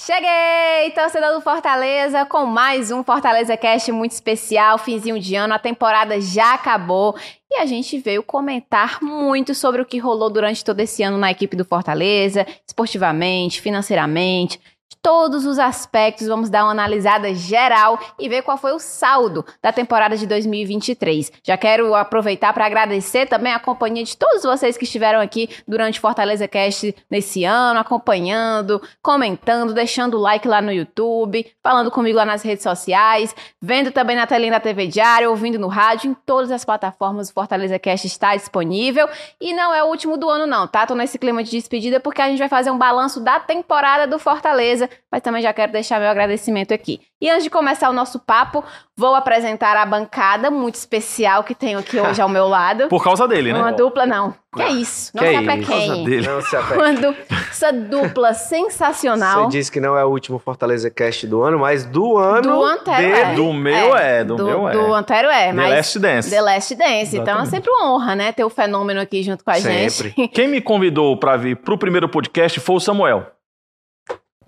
Cheguei, torcedor do Fortaleza, com mais um Fortaleza Cast muito especial, finzinho de ano, a temporada já acabou. E a gente veio comentar muito sobre o que rolou durante todo esse ano na equipe do Fortaleza, esportivamente, financeiramente, todos os aspectos, vamos dar uma analisada geral e ver qual foi o saldo da temporada de 2023. Já quero aproveitar para agradecer também a companhia de todos vocês que estiveram aqui durante Fortaleza Cast nesse ano, acompanhando, comentando, deixando o like lá no YouTube, falando comigo lá nas redes sociais, vendo também na telinha da TV Diário, ouvindo no rádio, em todas as plataformas o Fortaleza Cast está disponível. E não é o último do ano não, tá? Tô nesse clima de despedida porque a gente vai fazer um balanço da temporada do Fortaleza mas também já quero deixar meu agradecimento aqui. E antes de começar o nosso papo, vou apresentar a bancada muito especial que tenho aqui hoje ao meu lado. Por causa dele, né? Uma dupla, não. Que é isso? Não Que se é apequenhe. dele. Não se apegue. Uma du- essa dupla sensacional. Você disse que não é o último Fortaleza Cast do ano, mas do ano Do anterior dele. é. Do meu é, do meu é. Do anterior é, The mas... Last Dance. The Last Dance. Então é Exatamente. sempre uma honra, né? Ter o fenômeno aqui junto com a Sempre. gente. Quem me convidou pra vir pro primeiro podcast foi o Samuel.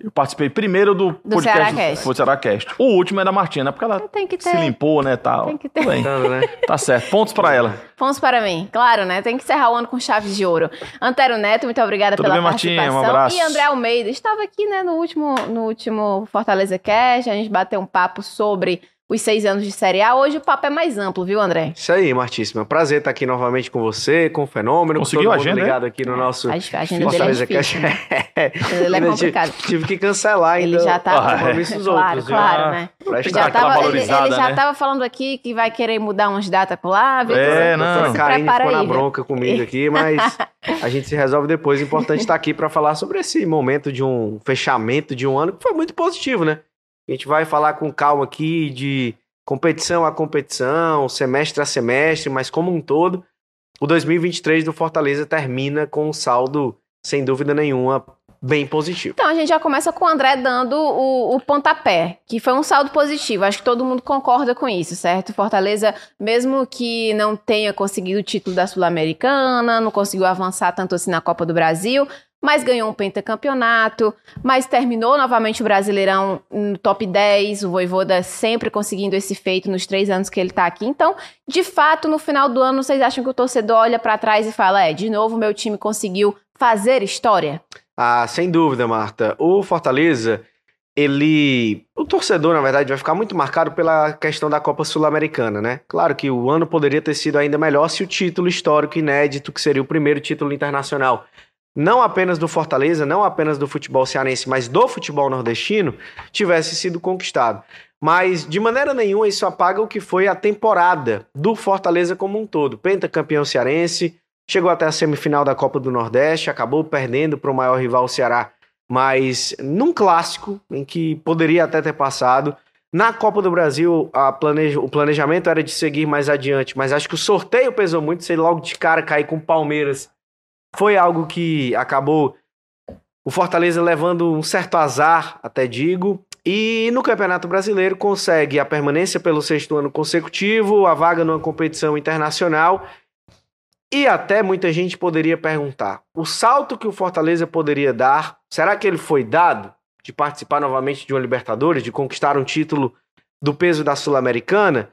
Eu participei primeiro do, podcast Cearacast. Foi o Cearacast. O último é da Martina, porque ela Tem que se limpou, né, tal. Tem que ter. Bem. Né? Tá certo. Pontos pra ela. Pontos para mim, claro, né? Tem que encerrar o ano com chaves de ouro. Antero Neto, muito obrigada Tudo pela bem, Martinha? Um participação. abraço. E André Almeida, estava aqui, né, no último, no último Fortaleza Cash, a gente bateu um papo sobre os seis anos de Série A. Hoje o papo é mais amplo, viu, André? Isso aí, Martíssima. Prazer estar aqui novamente com você, com o Fenômeno, Conseguiu com todo mundo agenda, ligado aqui no nosso A agenda dele é difícil, Cast. Ele é complicado. Tive, tive que cancelar ainda Ele já tá... o compromisso dos claro, outros. claro, né? Já tava, ele, ele já né? tava falando aqui que vai querer mudar umas datas por lá, viu? É, A não. doutora Se Karine ficou na aí, viu? bronca comigo aqui, mas a gente se resolve depois. O importante estar aqui para falar sobre esse momento de um fechamento de um ano que foi muito positivo, né? A gente vai falar com calma aqui de competição a competição, semestre a semestre, mas como um todo, o 2023 do Fortaleza termina com um saldo, sem dúvida nenhuma, bem positivo. Então a gente já começa com o André dando o, o pontapé, que foi um saldo positivo. Acho que todo mundo concorda com isso, certo? Fortaleza, mesmo que não tenha conseguido o título da Sul-Americana, não conseguiu avançar tanto assim na Copa do Brasil, mas ganhou um pentacampeonato, mas terminou novamente o Brasileirão no top 10, o Voivoda sempre conseguindo esse feito nos três anos que ele tá aqui. Então, de fato, no final do ano, vocês acham que o torcedor olha pra trás e fala: é, de novo meu time conseguiu fazer história? Ah, sem dúvida, Marta. O Fortaleza, ele. O torcedor, na verdade, vai ficar muito marcado pela questão da Copa Sul-Americana, né? Claro que o ano poderia ter sido ainda melhor se o título histórico inédito, que seria o primeiro título internacional, não apenas do Fortaleza, não apenas do futebol cearense, mas do futebol nordestino, tivesse sido conquistado. Mas, de maneira nenhuma, isso apaga o que foi a temporada do Fortaleza como um todo. Pentacampeão cearense, chegou até a semifinal da Copa do Nordeste, acabou perdendo para o maior rival o Ceará, mas num clássico em que poderia até ter passado. Na Copa do Brasil, o planejamento era de seguir mais adiante, mas acho que o sorteio pesou muito, sei logo de cara cair com o Palmeiras. Foi algo que acabou o Fortaleza levando um certo azar, até digo. E no Campeonato Brasileiro consegue a permanência pelo sexto ano consecutivo, a vaga numa competição internacional. E até muita gente poderia perguntar: o salto que o Fortaleza poderia dar, será que ele foi dado de participar novamente de uma Libertadores, de conquistar um título do peso da Sul-Americana?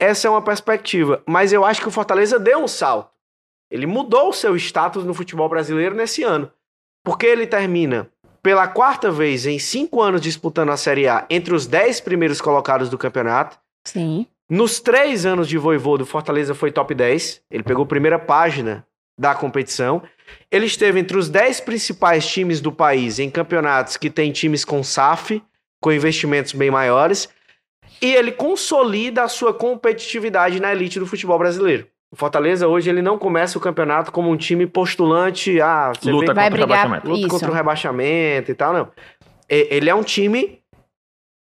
Essa é uma perspectiva, mas eu acho que o Fortaleza deu um salto. Ele mudou o seu status no futebol brasileiro nesse ano, porque ele termina pela quarta vez em cinco anos disputando a Série A entre os dez primeiros colocados do campeonato. Sim. Nos três anos de Voivoda, o Fortaleza foi top 10. Ele pegou a primeira página da competição. Ele esteve entre os 10 principais times do país em campeonatos que tem times com SAF, com investimentos bem maiores. E ele consolida a sua competitividade na elite do futebol brasileiro. O Fortaleza hoje ele não começa o campeonato como um time postulante a você Luta vem- contra o brigar rebaixamento. luta isso. contra o rebaixamento e tal, não. E- Ele é um time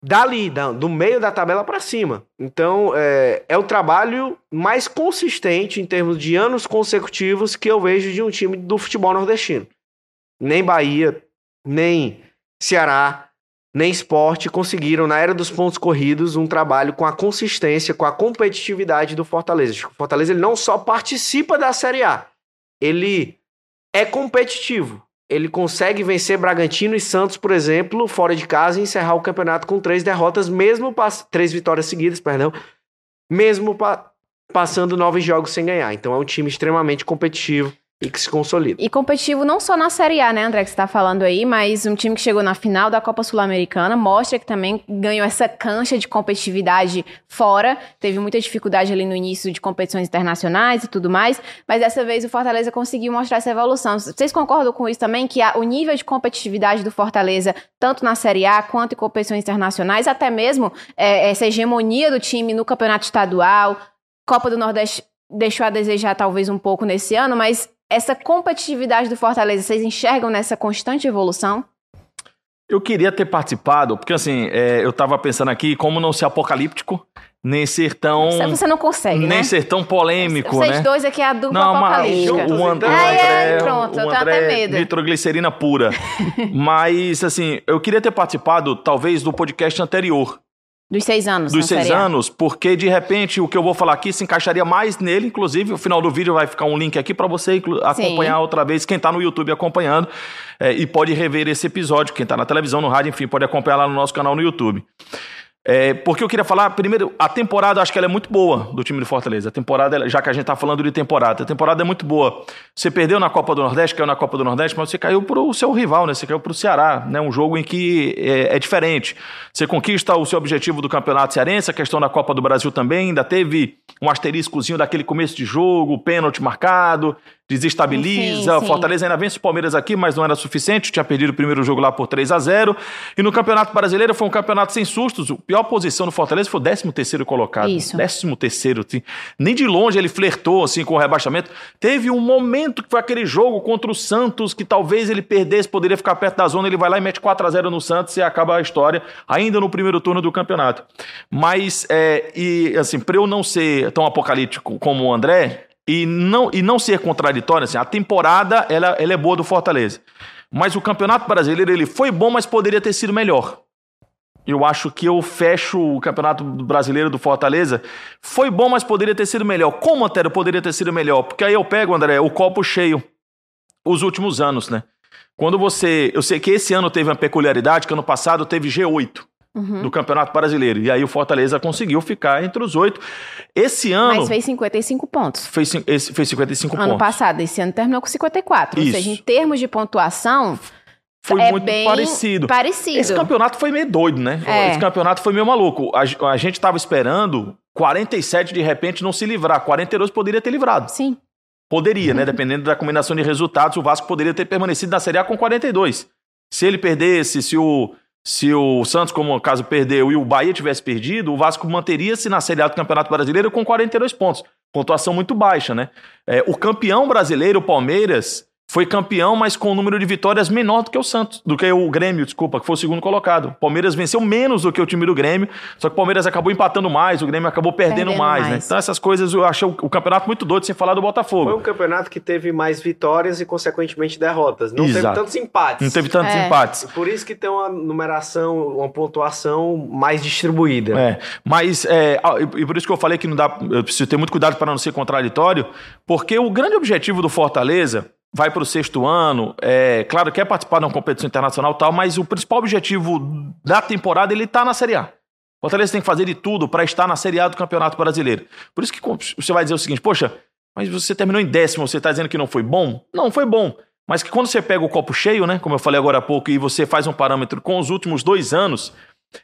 dali, da- do meio da tabela para cima. Então, é, é o trabalho mais consistente em termos de anos consecutivos que eu vejo de um time do futebol nordestino. Nem Bahia, nem Ceará, nem Esporte conseguiram, na era dos pontos corridos, um trabalho com a consistência, com a competitividade do Fortaleza. O Fortaleza ele não só participa da Série A, ele é competitivo. ele consegue vencer Bragantino e Santos, por exemplo, fora de casa e encerrar o campeonato com três derrotas, mesmo três vitórias seguidas, perdão, mesmo pa passando nove jogos sem ganhar. Então é um time extremamente competitivo e que se consolida. E competitivo não só na Série A, né, André, que você está falando aí, mas um time que chegou na final da Copa Sul-Americana mostra que também ganhou essa cancha de competitividade fora. Teve muita dificuldade ali no início de competições internacionais e tudo mais, mas dessa vez o Fortaleza conseguiu mostrar essa evolução. Vocês concordam com isso também, que o nível de competitividade do Fortaleza, tanto na Série A quanto em competições internacionais, até mesmo é, essa hegemonia do time no campeonato estadual, Copa do Nordeste deixou a desejar talvez um pouco nesse ano, mas essa competitividade do Fortaleza, vocês enxergam nessa constante evolução? Eu queria ter participado, porque assim, é, eu tava pensando aqui como não ser apocalíptico, nem ser tão. Você não consegue, nem né? ser tão polêmico, Vocês né? Vocês dois aqui é a dupla não, apocalíptica. Mas, o, o, André, ah, é, pronto, o eu tenho André até medo. Nitroglicerina pura. mas, assim, eu queria ter participado, talvez, do podcast anterior. Dos seis anos. Dos seis anos, porque de repente o que eu vou falar aqui se encaixaria mais nele. Inclusive, o final do vídeo vai ficar um link aqui para você acompanhar Sim. outra vez. Quem está no YouTube acompanhando é, e pode rever esse episódio. Quem está na televisão, no rádio, enfim, pode acompanhar lá no nosso canal no YouTube. É, porque eu queria falar, primeiro, a temporada, acho que ela é muito boa do time do Fortaleza. A temporada, já que a gente tá falando de temporada, a temporada é muito boa. Você perdeu na Copa do Nordeste, caiu na Copa do Nordeste, mas você caiu pro seu rival, né? Você caiu pro Ceará, né? Um jogo em que é, é diferente. Você conquista o seu objetivo do Campeonato Cearense, a questão da Copa do Brasil também, ainda teve um asteriscozinho daquele começo de jogo, pênalti marcado, desestabiliza. Sim, sim. Fortaleza ainda vence o Palmeiras aqui, mas não era suficiente. Tinha perdido o primeiro jogo lá por 3 a 0 E no Campeonato Brasileiro foi um campeonato sem sustos. A pior posição do Fortaleza foi o 13 terceiro colocado. Isso. 13 terceiro. Assim. Nem de longe ele flertou assim, com o rebaixamento. Teve um momento que foi aquele jogo contra o Santos, que talvez ele perdesse, poderia ficar perto da zona. Ele vai lá e mete 4 a 0 no Santos e acaba a história, ainda no primeiro turno do campeonato. Mas, é, e assim, para eu não ser tão apocalíptico como o André, e não, e não ser contraditório, assim, a temporada ela, ela é boa do Fortaleza. Mas o Campeonato Brasileiro ele foi bom, mas poderia ter sido melhor. Eu acho que eu fecho o Campeonato Brasileiro do Fortaleza. Foi bom, mas poderia ter sido melhor. Como, Antero, poderia ter sido melhor? Porque aí eu pego, André, o copo cheio. Os últimos anos, né? Quando você. Eu sei que esse ano teve uma peculiaridade, que ano passado teve G8 uhum. do Campeonato Brasileiro. E aí o Fortaleza conseguiu ficar entre os oito. Esse ano. Mas fez 55 pontos. Fez, esse, fez 55 ano pontos. Ano passado, esse ano terminou com 54. Isso. Ou seja, em termos de pontuação. Foi é muito parecido. parecido. Esse campeonato foi meio doido, né? É. Esse campeonato foi meio maluco. A, a gente estava esperando 47 de repente não se livrar. 42 poderia ter livrado. Sim. Poderia, né? Dependendo da combinação de resultados, o Vasco poderia ter permanecido na Série A com 42. Se ele perdesse, se o se o Santos, como caso, perdeu e o Bahia tivesse perdido, o Vasco manteria-se na Série A do Campeonato Brasileiro com 42 pontos. Pontuação muito baixa, né? É, o campeão brasileiro, o Palmeiras, foi campeão, mas com um número de vitórias menor do que o Santos, do que o Grêmio, desculpa, que foi o segundo colocado. O Palmeiras venceu menos do que o time do Grêmio, só que o Palmeiras acabou empatando mais, o Grêmio acabou perdendo, Perdendo mais, né? mais. Então essas coisas eu achei o, o campeonato muito doido, sem falar do Botafogo. Foi um campeonato que teve mais vitórias e, consequentemente, derrotas. Não teve Exato. tantos empates. Não teve tantos É. empates. Por isso que tem uma numeração, uma pontuação mais distribuída. É, mas é, e por isso que eu falei que não dá, eu preciso ter muito cuidado para não ser contraditório, porque o grande objetivo do Fortaleza vai para o sexto ano, é claro, quer participar de uma competição internacional e tal, mas o principal objetivo da temporada ele está na Série A. O Fortaleza tem que fazer de tudo para estar na Série A do Campeonato Brasileiro. Por isso que você vai dizer o seguinte, poxa, mas você terminou em décimo, você está dizendo que não foi bom? Não, foi bom. Mas que quando você pega o copo cheio, né, como eu falei agora há pouco, e você faz um parâmetro com os últimos dois anos,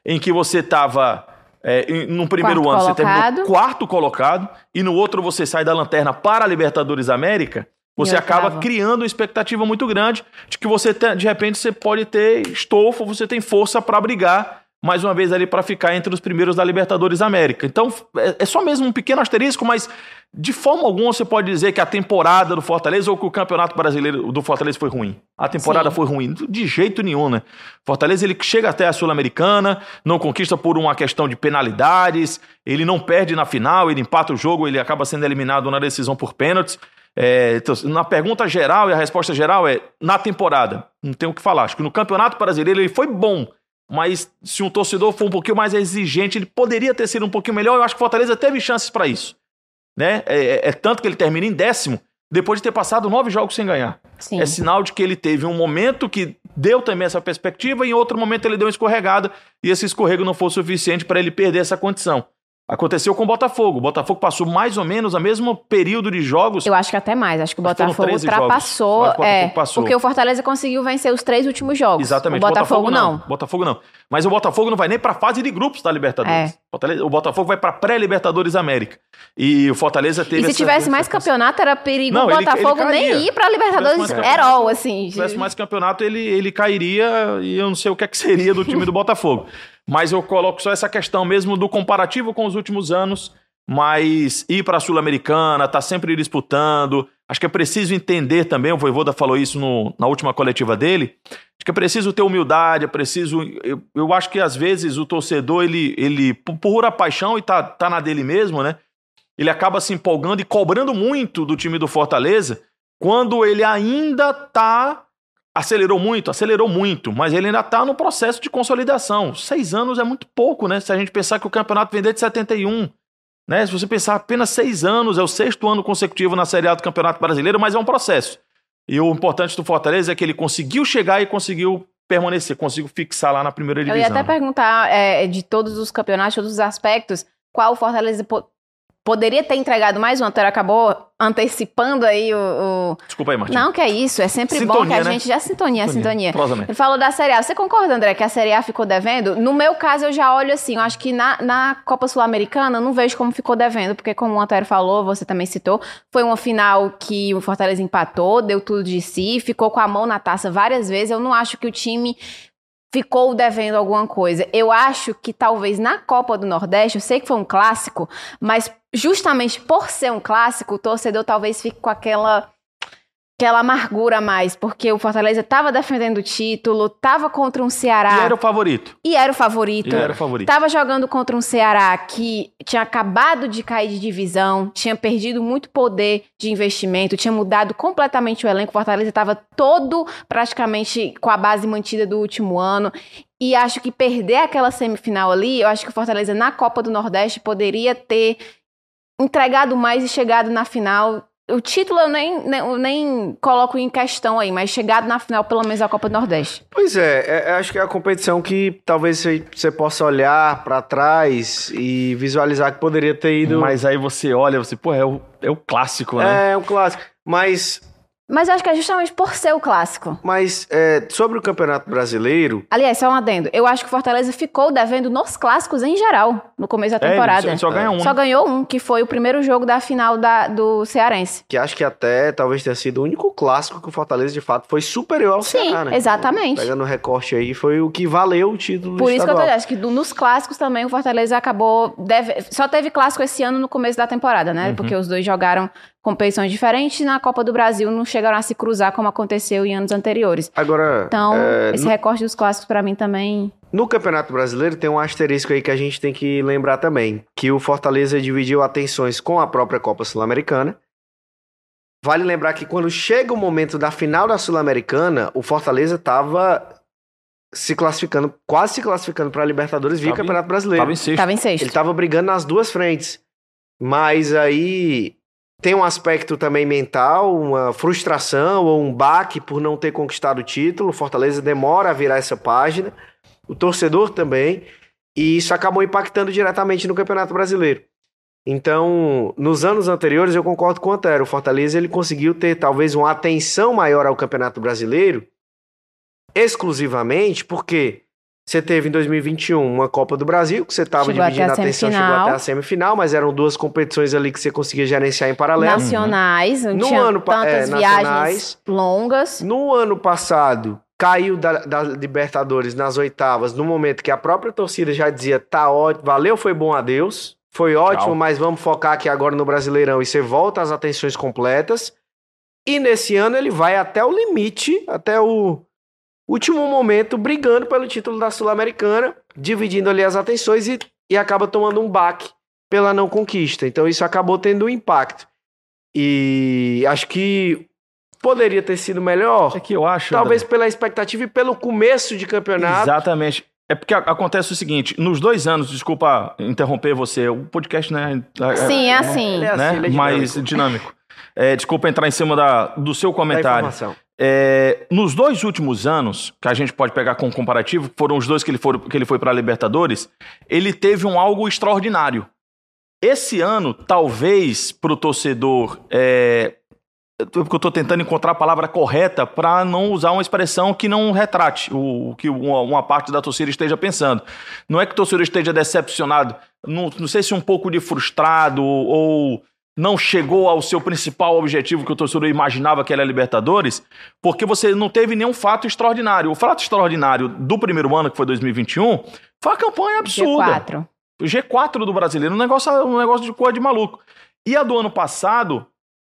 em que você estava é, no primeiro Quarto ano você terminou colocado. quarto colocado, e no outro você sai da lanterna para a Libertadores América, você acaba criando uma expectativa muito grande de que você, te- de repente, você pode ter estofo, você tem força para brigar mais uma vez ali para ficar entre os primeiros da Libertadores América. Então, é, é só mesmo um pequeno asterisco, mas de forma alguma você pode dizer que a temporada do Fortaleza ou que o Campeonato Brasileiro do Fortaleza foi ruim. A temporada Sim. foi ruim. De jeito nenhum, né? Fortaleza ele chega até a Sul-Americana, não conquista por uma questão de penalidades, ele não perde na final, ele empata o jogo, ele acaba sendo eliminado na decisão por pênaltis. É, então, na pergunta geral, e a resposta geral é: na temporada, não tem o que falar. Acho que no Campeonato Brasileiro ele foi bom, mas se um torcedor for um pouquinho mais exigente, ele poderia ter sido um pouquinho melhor. Eu acho que o Fortaleza teve chances para isso. Né? É, é- é tanto que ele termina em décimo. depois de ter passado nove jogos sem ganhar. Sim. É sinal de que ele teve um momento que deu também essa perspectiva e em outro momento ele deu uma escorregada e esse escorrego não foi suficiente para ele perder essa condição. Aconteceu com o Botafogo. O Botafogo passou mais ou menos o mesmo período de jogos. Eu acho que até mais. Acho que o Acho Botafogo 13 ultrapassou. jogos. O Botafogo É, passou. porque o Fortaleza conseguiu vencer os três últimos jogos. Exatamente. O Botafogo, não. Botafogo não. Mas o Botafogo não vai nem para a fase de grupos da Libertadores. É. O Botafogo vai para pré-Libertadores América. E o Fortaleza teve E se essa- tivesse mais campeonato, era perigo Não, o ele- Botafogo ele caía. nem ir pra Libertadores at all, assim. Se tivesse mais campeonato, ele, ele cairia e eu não sei o que, é que seria do time do Botafogo. Mas eu coloco só essa questão mesmo do comparativo com os últimos anos, mas ir para a Sul-Americana, tá sempre disputando. Acho que é preciso entender também, o Voivoda falou isso no- na última coletiva dele, acho que é preciso ter humildade, é preciso... Eu, eu acho que às vezes o torcedor, ele, ele por pura paixão e tá, tá na dele mesmo, né? Ele acaba se empolgando e cobrando muito do time do Fortaleza, quando ele ainda tá acelerou muito, acelerou muito, mas ele ainda tá no processo de consolidação. Seis anos é muito pouco, né? Se a gente pensar que o campeonato vem desde 71, né? Se você pensar apenas seis anos, é o sexto ano consecutivo na Série A do Campeonato Brasileiro, mas é um processo. E o importante do Fortaleza é que ele conseguiu chegar e conseguiu permanecer, conseguiu fixar lá na primeira Eu divisão. ia até perguntar é, de todos os campeonatos, todos os aspectos, qual o Fortaleza poderia ter entregado mais um. O Antero acabou antecipando aí o. o- Desculpa aí, Martim. Não, que é isso. É sempre bom Sintonia, que a né? gente. Já sintonia, sintonia. Prosamente. Ele falou da Série A. Você concorda, André, que a Série A ficou devendo? No meu caso, eu já olho assim. Eu acho que na, na Copa Sul-Americana, eu não vejo como ficou devendo, porque, como o Antero falou, você também citou, foi uma final que o Fortaleza empatou, deu tudo de si, ficou com a mão na taça várias vezes. Eu não acho que o time ficou devendo alguma coisa. Eu acho que talvez na Copa do Nordeste, eu sei que foi um clássico, mas justamente por ser um clássico, o torcedor talvez fique com aquela aquela amargura a mais, porque o Fortaleza estava defendendo o título, estava contra um Ceará E era o favorito. e era o favorito. E era o favorito. Tava jogando contra um Ceará que tinha acabado de cair de divisão, tinha perdido muito poder de investimento, tinha mudado completamente o elenco. O Fortaleza estava todo praticamente com a base mantida do último ano. E acho que perder aquela semifinal ali, eu acho que o Fortaleza na Copa do Nordeste poderia ter entregado mais e chegado na final. O título eu nem, nem, eu nem coloco em questão aí, mas chegado na final, pelo menos, da Copa do Nordeste. Pois é, é, é, acho que é a competição que talvez você, possa olhar pra trás e visualizar que poderia ter ido. Mas aí você olha, você, pô, é o, é o clássico, né? É um clássico. Mas, Mas eu acho que é justamente por ser o clássico. mas é, sobre o Campeonato Brasileiro, Aliás, só um adendo. Eu acho que o Fortaleza ficou devendo nos clássicos em geral, no começo da É, ele temporada. só, só ganha um. Só ganhou um, que foi o primeiro jogo da final da- do Cearense. que acho que até talvez tenha sido o único clássico que o Fortaleza de fato foi superior ao Sim, Ceará, né? exatamente. Pegando o recorte aí, foi o que valeu o título Por isso que eu tô estadual. dizendo, acho que do- nos clássicos também o Fortaleza acabou. deve- só teve clássico esse ano no começo da temporada, né? Uhum. Porque os dois jogaram competições diferentes na Copa do Brasil não chegaram a se cruzar como aconteceu em anos anteriores. Agora, Então, é, esse no, recorte dos clássicos pra mim também. no Campeonato Brasileiro tem um asterisco aí que a gente tem que lembrar também, que o Fortaleza dividiu atenções com a própria Copa Sul-Americana. Vale lembrar que quando chega o momento da final da Sul-Americana, o Fortaleza estava se classificando, quase se classificando para a Libertadores via Tava em- Campeonato Brasileiro. Tava em sexto. Tava em sexto. Ele estava brigando nas duas frentes. Mas aí tem um aspecto também mental, uma frustração ou um baque por não ter conquistado o título. O Fortaleza demora a virar essa página. O torcedor também. E isso acabou impactando diretamente no Campeonato Brasileiro. Então, nos anos anteriores, eu concordo com o Antero. O Fortaleza ele conseguiu ter talvez uma atenção maior ao Campeonato Brasileiro, exclusivamente porque você teve em 2021 uma Copa do Brasil, que você estava dividindo a atenção, chegou semifinal. até a semifinal, mas eram duas competições ali que você conseguia gerenciar em paralelo. Nacionais, não No tinha ano tantas é, viagens nacionais. longas. No ano passado, caiu da, da Libertadores nas oitavas, no momento que a própria torcida já dizia: tá ótimo, valeu, foi bom a Deus. Foi ótimo, Tchau. mas vamos focar aqui agora no Brasileirão e você volta às atenções completas. E nesse ano ele vai até o limite, até o último momento, brigando pelo título da Sul-Americana, dividindo ali as atenções e, e acaba tomando um baque pela não conquista. Então isso acabou tendo um impacto. E acho que poderia ter sido melhor. É que eu acho. Talvez André, pela expectativa e pelo começo de campeonato. Exatamente. É porque acontece o seguinte: nos dois anos, desculpa interromper você, o podcast, né? Sim, é assim. Ele é assim, né? ele é mais dinâmico. dinâmico. É, desculpa entrar em cima da, do seu Da comentário. informação. É, nos dois últimos anos, que a gente pode pegar como comparativo, foram os dois que ele, for, que ele foi para a Libertadores, ele teve um algo extraordinário. Esse ano, talvez, para o torcedor. É, porque eu estou tentando encontrar a palavra correta para não usar uma expressão que não retrate o, o que uma, uma parte da torcida esteja pensando. Não é que o torcedor esteja decepcionado, não, não sei se um pouco de frustrado ou não chegou ao seu principal objetivo que o torcedor imaginava que era a Libertadores, porque você não teve nenhum fato extraordinário. O fato extraordinário do primeiro ano, que foi 2021, foi uma campanha absurda. G4. O G4 do brasileiro, um negócio, um negócio de coisa de maluco. E a do ano passado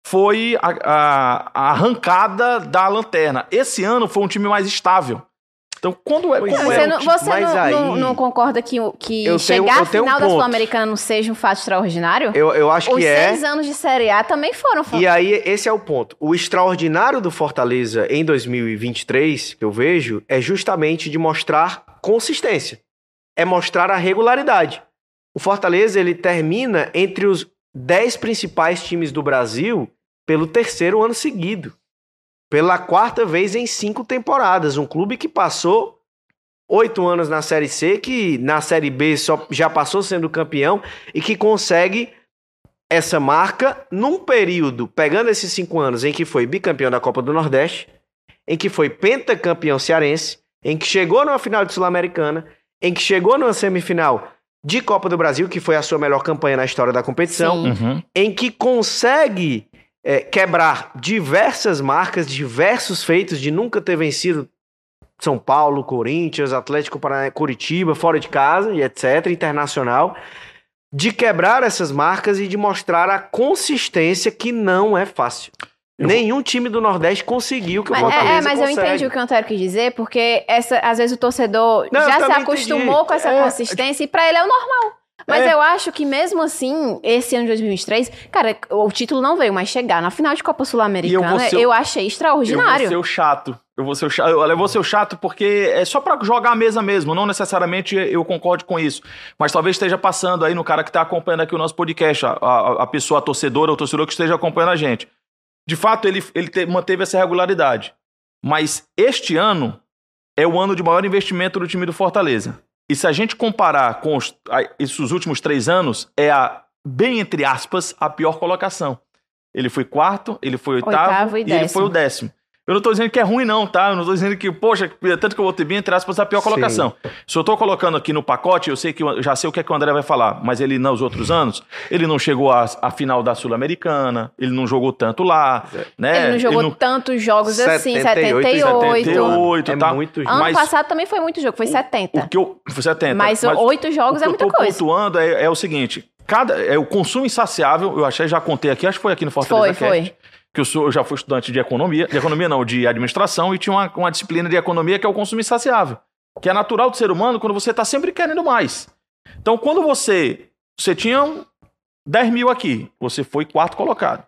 foi a, a- a arrancada da lanterna. Esse ano foi um time mais estável. Então, quando é. Pois como é, Você, é não, um você mas não, aí- não- não concorda que, que Eu chegar tenho um final da ponto. Sul-Americana não seja um fato extraordinário? Eu, eu acho Os que é. seis anos de Série A também foram. E aí, esse é o ponto. O extraordinário do Fortaleza em 2023, que eu vejo, é justamente de mostrar consistência. É mostrar a regularidade. O Fortaleza, ele termina entre os 10 principais times do Brasil pelo terceiro ano seguido. Pela quarta vez em cinco temporadas. Um clube que passou oito anos na Série C, que na Série B só, já passou sendo campeão e que consegue essa marca num período, pegando esses cinco anos em que foi bicampeão da Copa do Nordeste, em que foi pentacampeão cearense, em que chegou numa final de Sul-Americana, em que chegou numa semifinal de Copa do Brasil, que foi a sua melhor campanha na história da competição. Uhum. em que consegue é, quebrar diversas marcas, diversos feitos de nunca ter vencido São Paulo, Corinthians, Atlético Paranaense, Curitiba, fora de casa e etc, internacional, de quebrar essas marcas e de mostrar a consistência que não é fácil. Eu- Nenhum time do Nordeste conseguiu que o Mas, Fortaleza é, é, mas eu consegue. entendi o que o Antero quis dizer, porque essa, às vezes o torcedor Não, eu já se acostumou entendi. com essa É, consistência e pra ele é o normal. Mas É. eu acho que mesmo assim, esse ano de 2023, cara, o título não veio, mas chegar na final de Copa eu Sul-Americana, eu, ser o- achei Eu extraordinário. vou ser o chato. Eu vou ser o chato. Eu vou ser o chato porque é só pra jogar a mesa mesmo. Não necessariamente eu concordo com isso. Mas talvez esteja passando aí no cara que tá acompanhando aqui o nosso podcast, a, a, a pessoa, a torcedora ou torcedor que esteja acompanhando a gente. De fato, ele, ele te- manteve essa regularidade. Mas este ano é o ano de maior investimento do time do Fortaleza. E se a gente comparar com os, a- esses últimos três anos, é a, bem entre aspas, a pior colocação. Ele foi quarto, ele foi oitavo, Oitavo e e, ele foi o décimo. Eu não tô dizendo que é ruim, não, tá? Eu não tô dizendo que, poxa, tanto que eu vou ter bem, entre aspas, a pior Sim. colocação. Se eu tô colocando aqui no pacote, eu sei que eu já sei o que, é que o André vai falar, mas ele nos outros anos, ele não chegou à, à final da Sul-Americana, ele não jogou tanto lá, né? Ele não jogou tantos jogos assim, 78 e 78. 78, É tá? muito Ano Mas- passado também foi muito jogo, foi 70. O que eu. Foi 70. Mas oito jogos o é que muita eu tô coisa. pontuando é, é o seguinte: cada, é o consumo insaciável, eu achei, já contei aqui, acho que foi aqui no Fortaleza Foi, Cast, foi. Que eu, sou, eu já fui estudante de economia, de economia não, de administração, e tinha uma, uma disciplina de economia que é o consumo insaciável, que é natural do ser humano quando você está sempre querendo mais. Então, quando você, você tinha um 10 mil aqui, você foi quarto colocado.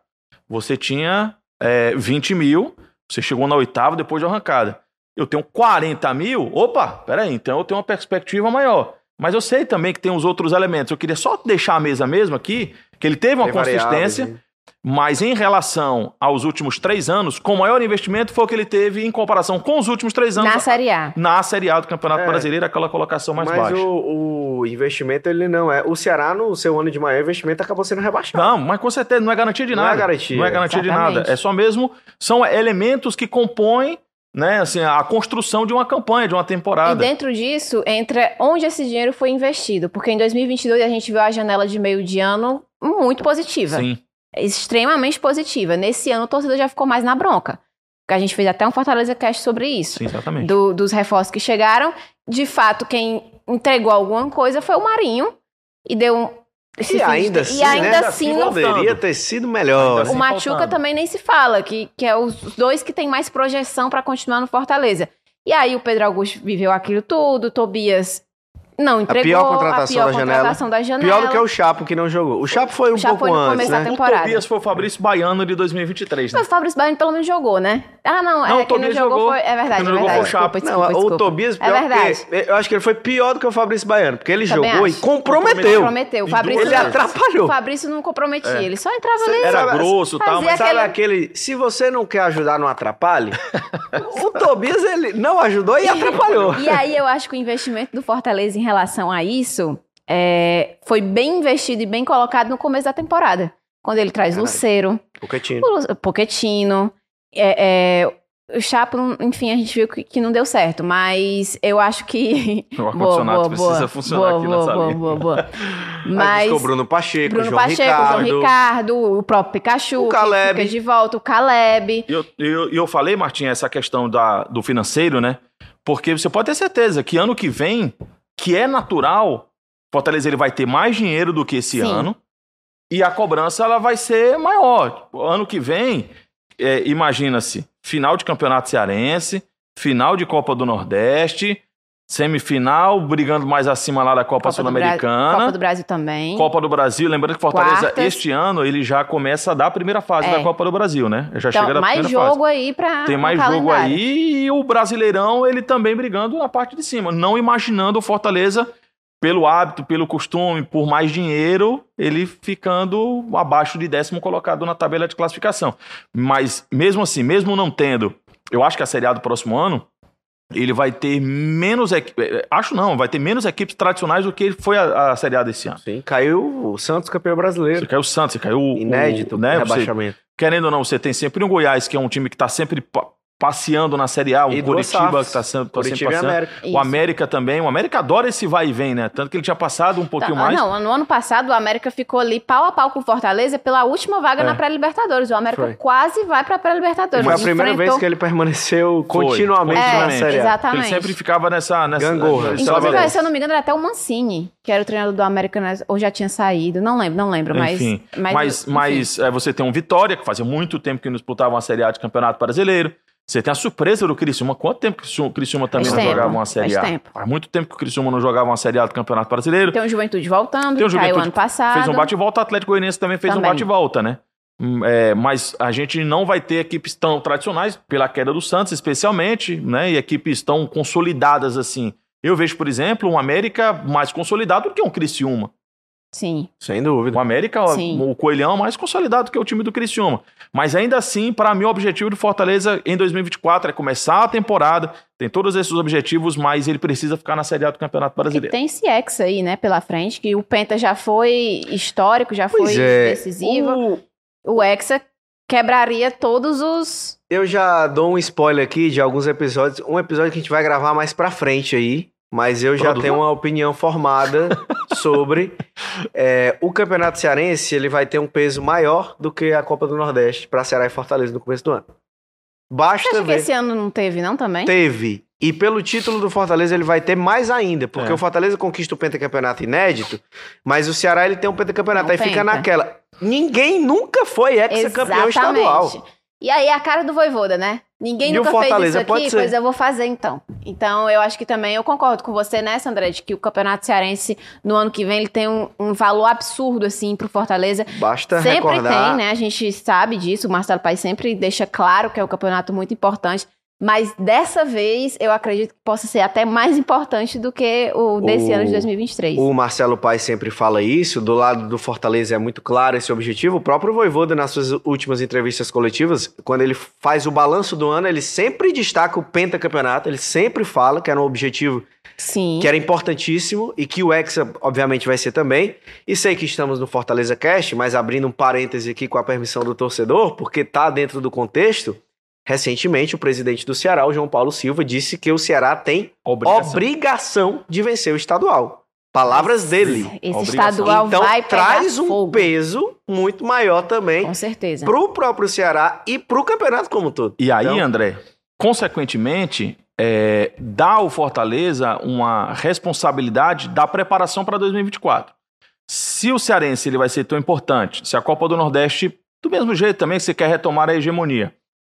Você tinha é, 20 mil, você chegou na oitava depois de arrancada. Eu tenho 40 mil, opa, peraí, então eu tenho uma perspectiva maior. Mas eu sei também que tem os outros elementos. Eu queria só deixar a mesa mesmo aqui, que ele teve uma Tem consistência? Mas em relação aos últimos três anos, com o maior investimento foi o que ele teve em comparação com os últimos três anos Na Série A. na Série A do Campeonato É. Brasileiro, aquela colocação mais Mas baixa. o, o investimento, ele não é. O Ceará, no seu ano de maior investimento, acabou sendo rebaixado. Não, mas com certeza não é garantia de Não é nada. garantia. Não é garantia de Exatamente. nada. É só mesmo. São elementos que compõem né, assim, a construção de uma campanha, de uma E temporada. dentro disso, entra onde esse dinheiro foi investido. Porque em 2022 a gente viu a janela de meio de ano muito positiva. Sim. Extremamente positiva. Nesse ano o torcedor já ficou mais na bronca. Porque a gente fez até um Fortaleza Cast sobre isso. Sim, exatamente. do- dos reforços que chegaram. De fato, quem entregou alguma coisa foi o Marinho. E deu um. E ainda assim, e ainda né? assim Assim, não Poderia ter sido melhor. Ainda O assim, Machuca faltando. também nem se fala, que, que é os dois que tem mais projeção pra continuar no Fortaleza. E aí o Pedro Augusto viveu aquilo tudo, o Tobias não entregou. pior contratação a pior da janela. contratação da janela. Pior do que o Chapo, que não jogou. O Chapo foi um O Chapo pouco foi no antes, começo da né? temporada. O Tobias foi o Fabrício Baiano de 2023, né? Mas o Fabrício Baiano pelo menos jogou, né? Ah, não, Não, é o não Tobias jogou jogou. foi. É verdade, é não jogou verdade. o Chapo. Desculpa, Não, desculpa, o desculpa. Tobias, É pior verdade. porque eu acho que ele foi pior do que o Fabrício Baiano, porque ele Também jogou acho. e comprometeu. Comprometeu. O Fabrício, Ele vezes. atrapalhou. o Fabrício não comprometia, É. ele só entrava ali. Era Sabe- grosso e tal, mas Sabe aquele- aquele, se você não quer ajudar, não atrapalhe? o Tobias, ele não ajudou e atrapalhou. E aí eu acho que o investimento do Fortaleza em relação a isso é, foi bem investido e bem colocado no começo da temporada. Quando ele traz Verdade. Luceiro, Pochettino. o Lu- Pochettino, é, é, o Chapo, enfim, a gente viu que, que não deu certo, mas eu acho que... O ar-condicionado precisa funcionar boa, aqui boa, na boa, salinha. boa, boa. Mas... Buscou Bruno Pacheco, Bruno João Pacheco, Ricardo. João Ricardo, o próprio Pikachu, O que Caleb. fica de volta, o Caleb. E eu, eu, eu falei, Martim, essa questão da, do financeiro, né? Porque você pode ter certeza que ano que vem, que é natural, Fortaleza ele vai ter mais dinheiro do que esse Sim. ano e a cobrança ela vai ser maior. Ano que vem, é, imagina-se, final de campeonato cearense, final de Copa do Nordeste, semifinal, brigando mais acima lá da Copa, Copa Sul-Americana. Copa do Brasil também. Copa do Brasil, lembrando que Fortaleza Quartas. este ano ele já começa a dar a primeira fase É. da Copa do Brasil, né? Já chega Então, da mais primeira fase. jogo aí pra Tem mais jogo calendário. aí e o Brasileirão ele também brigando na parte de cima, não imaginando o Fortaleza pelo hábito, pelo costume, por mais dinheiro, ele ficando abaixo de décimo colocado na tabela de classificação. Mas mesmo assim, mesmo não tendo, eu acho que a Série A do próximo ano ele vai ter menos equi- eh, acho não, vai ter menos equipes tradicionais do que foi a, a Série A desse ano. Sim, caiu o Santos campeão Você brasileiro. caiu o Santos, você caiu o Inédito, o, né? Você- rebaixamento. querendo ou não, você tem sempre um Goiás, que é um time que está sempre passeando na Série A, um E Curitiba que está sempre, tá Curitiba. América. O América também. O América adora esse vai e vem, né? Tanto que ele tinha passado um Tá, pouquinho ah, mais. Não, no ano passado o América ficou ali pau a pau com o Fortaleza pela última vaga É. na pré-Libertadores. O América Foi. quase vai pra pré-Libertadores. Foi a primeira Enfrentou- vez que ele permaneceu continuamente na continuamente. Série A. exatamente. Ele sempre ficava nessa. nessa Gangorra. nessa- Inclusive, se eu não me engano, era até o Mancini, que era o treinador do América, né, ou já tinha saído. Não lembro, não lembro, mas. Enfim, mas, mas, enfim. mas, é, você tem um Vitória, que fazia muito tempo que não disputava uma Série A de Campeonato Brasileiro. Você tem a surpresa do Criciúma. Quanto tempo que o Criciúma também Faz não tempo, jogava uma Série faz A? tempo. Faz muito tempo que o Criciúma não jogava uma Série A do Campeonato Brasileiro. Tem o Juventude voltando, Tem o caiu Juventude ano passado. Fez um bate-volta, o Atlético Goianiense também fez Também. um bate-volta, né? Hum, é, mas a gente não vai ter equipes tão tradicionais, pela queda do Santos especialmente, né? E equipes tão consolidadas assim. Eu vejo, por exemplo, um América mais consolidado do que um Criciúma. Sim. Sem dúvida. O América, Sim. o Coelhão é mais consolidado que o time do Criciúma. Mas ainda assim, para mim, o objetivo do Fortaleza em 2024 é começar a temporada, tem todos esses objetivos, mas ele precisa ficar na Série A do Campeonato E Brasileiro. tem esse ex aí, né, pela frente, que o Penta já foi histórico, já Pois foi é. decisivo. O- O Hexa quebraria todos os. Eu já dou um spoiler aqui de alguns episódios. Um episódio que a gente vai gravar mais pra frente aí. Mas eu já Produtor? tenho uma opinião formada sobre é, o Campeonato Cearense. Ele vai ter um peso maior do que a Copa do Nordeste pra Ceará e Fortaleza no começo do ano. Basta Você acha que ver. esse ano não teve, não, também? Teve. E pelo título do Fortaleza ele vai ter mais ainda, porque É. o Fortaleza conquista o pentacampeonato inédito, mas o Ceará ele tem um pentacampeonato. Não aí fica penta. naquela. Ninguém nunca foi ex-campeão estadual. E aí a cara do Voivoda, né? Ninguém E nunca fez isso aqui, pois eu vou fazer então. Então eu acho que também eu concordo com você nessa, André, de que o Campeonato Cearense no ano que vem ele tem um, um valor absurdo assim pro Fortaleza. Basta sempre recordar. tem, né? A gente sabe disso. O Marcelo Paes sempre deixa claro que é um campeonato muito importante. Mas dessa vez eu acredito que possa ser até mais importante do que o desse O- ano de 2023. O Marcelo Paes sempre fala isso, do lado do Fortaleza é muito claro esse objetivo. O próprio Voivoda, nas suas últimas entrevistas coletivas, quando ele faz o balanço do ano, ele sempre destaca o pentacampeonato, ele sempre fala que era um objetivo Sim. que era importantíssimo e que o Hexa, obviamente, vai ser também. E sei que estamos no Fortaleza Cast, mas abrindo um parêntese aqui com a permissão do torcedor, porque tá dentro do contexto. Recentemente, o presidente do Ceará, o João Paulo Silva, disse que o Ceará tem Obrigação. obrigação de vencer o estadual. Palavras dele. Esse Obrigação. estadual Então vai pegar traz um fogo. peso muito maior também Com certeza. pro próprio Ceará e pro campeonato como um todo. E aí, Então- André, consequentemente, é, dá ao Fortaleza uma responsabilidade da preparação para 2024. Se o Cearense ele vai ser tão importante, se a Copa do Nordeste, do mesmo jeito também que você quer retomar a hegemonia.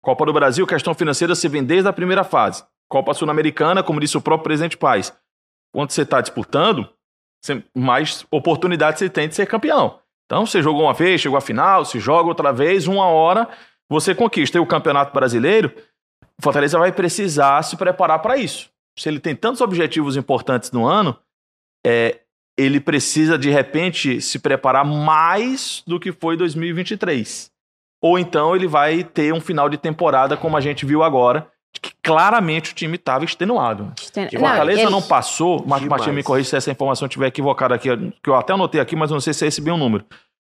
Copa do Brasil, questão financeira, você vem desde a primeira fase. Copa Sul-Americana, como disse o próprio presidente Paes. Quando você está disputando, mais oportunidade você tem de ser campeão. Então, você jogou uma vez, chegou à final, se joga outra vez, uma hora, você conquista. E o Campeonato Brasileiro, o Fortaleza vai precisar se preparar para isso. Se ele tem tantos objetivos importantes no ano, é, ele precisa de repente se preparar mais do que foi 2023. Ou então ele vai ter um final de temporada como a gente viu agora, que claramente o time estava extenuado. Exten- O Fortaleza ele- não, passou, mas Demais. Martinho me corrige se essa informação estiver equivocada aqui, que eu até anotei aqui, mas eu não sei se é esse bem o número.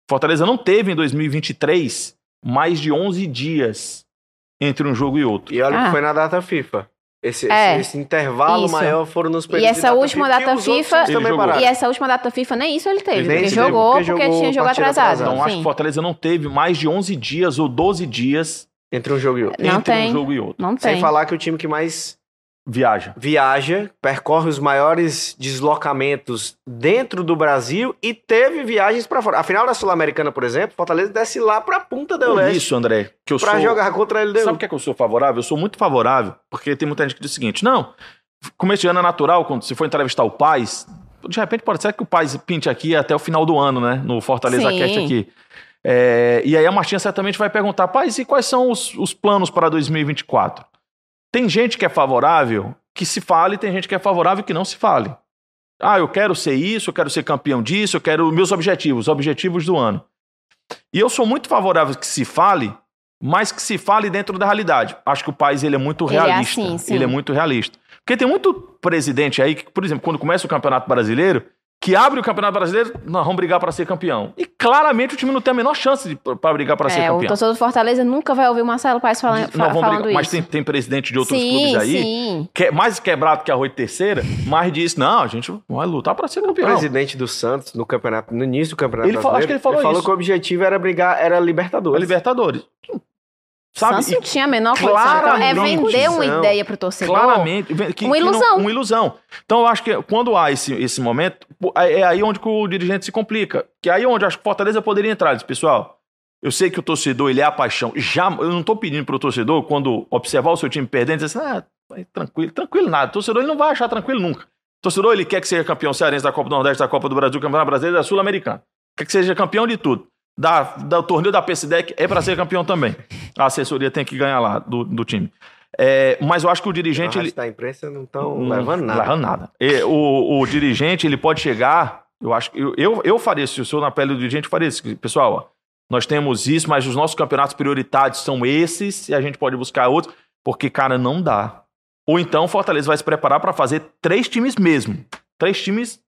Fortaleza não teve em 2023 mais de 11 dias entre um jogo e outro. E olha Ah. que foi na data FIFA. Esse, É. esse, esse intervalo Isso. maior foram nos E períodos essa de última data FIFA- pararam. E essa última data FIFA nem isso ele teve, Ele porque jogou porque porque, jogou tinha jogo atrasado. Então acho que Sim. o Fortaleza não teve mais de 11 dias ou 12 dias Entre um jogo e outro. Não entre tem. um jogo e outro. Não Sem tem. falar que o time que mais Viaja. viaja, percorre os maiores deslocamentos dentro do Brasil e teve viagens pra fora. A final da Sul-Americana, por exemplo, Fortaleza desce lá pra Punta del Por Leste isso, André, que eu pra sou... jogar contra a LDU. Sabe por que, é que eu sou favorável? Eu sou muito favorável, porque tem muita gente que diz o seguinte: não, começo de ano é natural, quando você for entrevistar o Paz, de repente pode ser que o Paz pinte aqui até o final do ano, né? No Fortaleza Sim. Cast aqui. É, e aí a Martinha certamente vai perguntar: Paz, e quais são os, os planos para 2024? Tem gente que é favorável que se fale, tem gente que é favorável que não se fale. Ah, eu quero ser isso, eu quero ser campeão disso, eu quero meus objetivos, objetivos do ano. E eu sou muito favorável que se fale, mas que se fale dentro da realidade. Acho que o país ele é muito Ele é realista. assim, sim. Ele é muito realista. Porque tem muito presidente aí que, por exemplo, quando começa o Campeonato Brasileiro, que abre o Campeonato Brasileiro, nós vamos brigar para ser campeão. E claramente o time não tem a menor chance para brigar para ser É, o campeão. torcedor do Fortaleza nunca vai ouvir o Marcelo Paes falando, fa- vamos falando brigar. Mas isso. tem, tem presidente de outros sim, clubes aí, sim. que é mais quebrado que arroz de terceira, mas diz: não, a gente vai lutar para ser O campeão. presidente do Santos, no campeonato, no início do campeonato Ele falou- acho brasileiro, que ele falou isso. que o objetivo era brigar, era É Libertadores. Sabe? Santos E não tinha a menor condição. Então, é vender uma não. ideia pro torcedor. Claramente. que- que Uma não- ilusão. uma ilusão. Então eu acho que quando há esse, esse momento, é é aí onde que o dirigente se complica. Que é aí onde eu acho que o Fortaleza poderia entrar. Diz, pessoal, eu sei que o torcedor ele é a paixão. Já, eu não estou pedindo pro torcedor, quando observar o seu time perdendo, dizer assim, ah, tranquilo, tranquilo nada. O torcedor ele não vai achar tranquilo nunca. O torcedor ele quer que seja campeão cearense da Copa do Nordeste, da Copa do Brasil, Campeonato Brasileiro e da Sul-Americana. Quer que seja campeão de tudo. Da, da torneio da PSDEC é para ser campeão também. A assessoria tem que ganhar lá do, do time. É, mas eu acho que o dirigente. Gente, Ele, da imprensa não estão levando nada. levando nada. E o, o dirigente, ele pode chegar. Eu acho que eu, eu, eu faria isso. Se eu sou na pele do dirigente, eu faria isso. Pessoal, ó, nós temos isso, mas os nossos campeonatos prioritários são esses e a gente pode buscar outros, porque, cara, não dá. Ou então o Fortaleza vai se preparar para fazer três times mesmo. Três times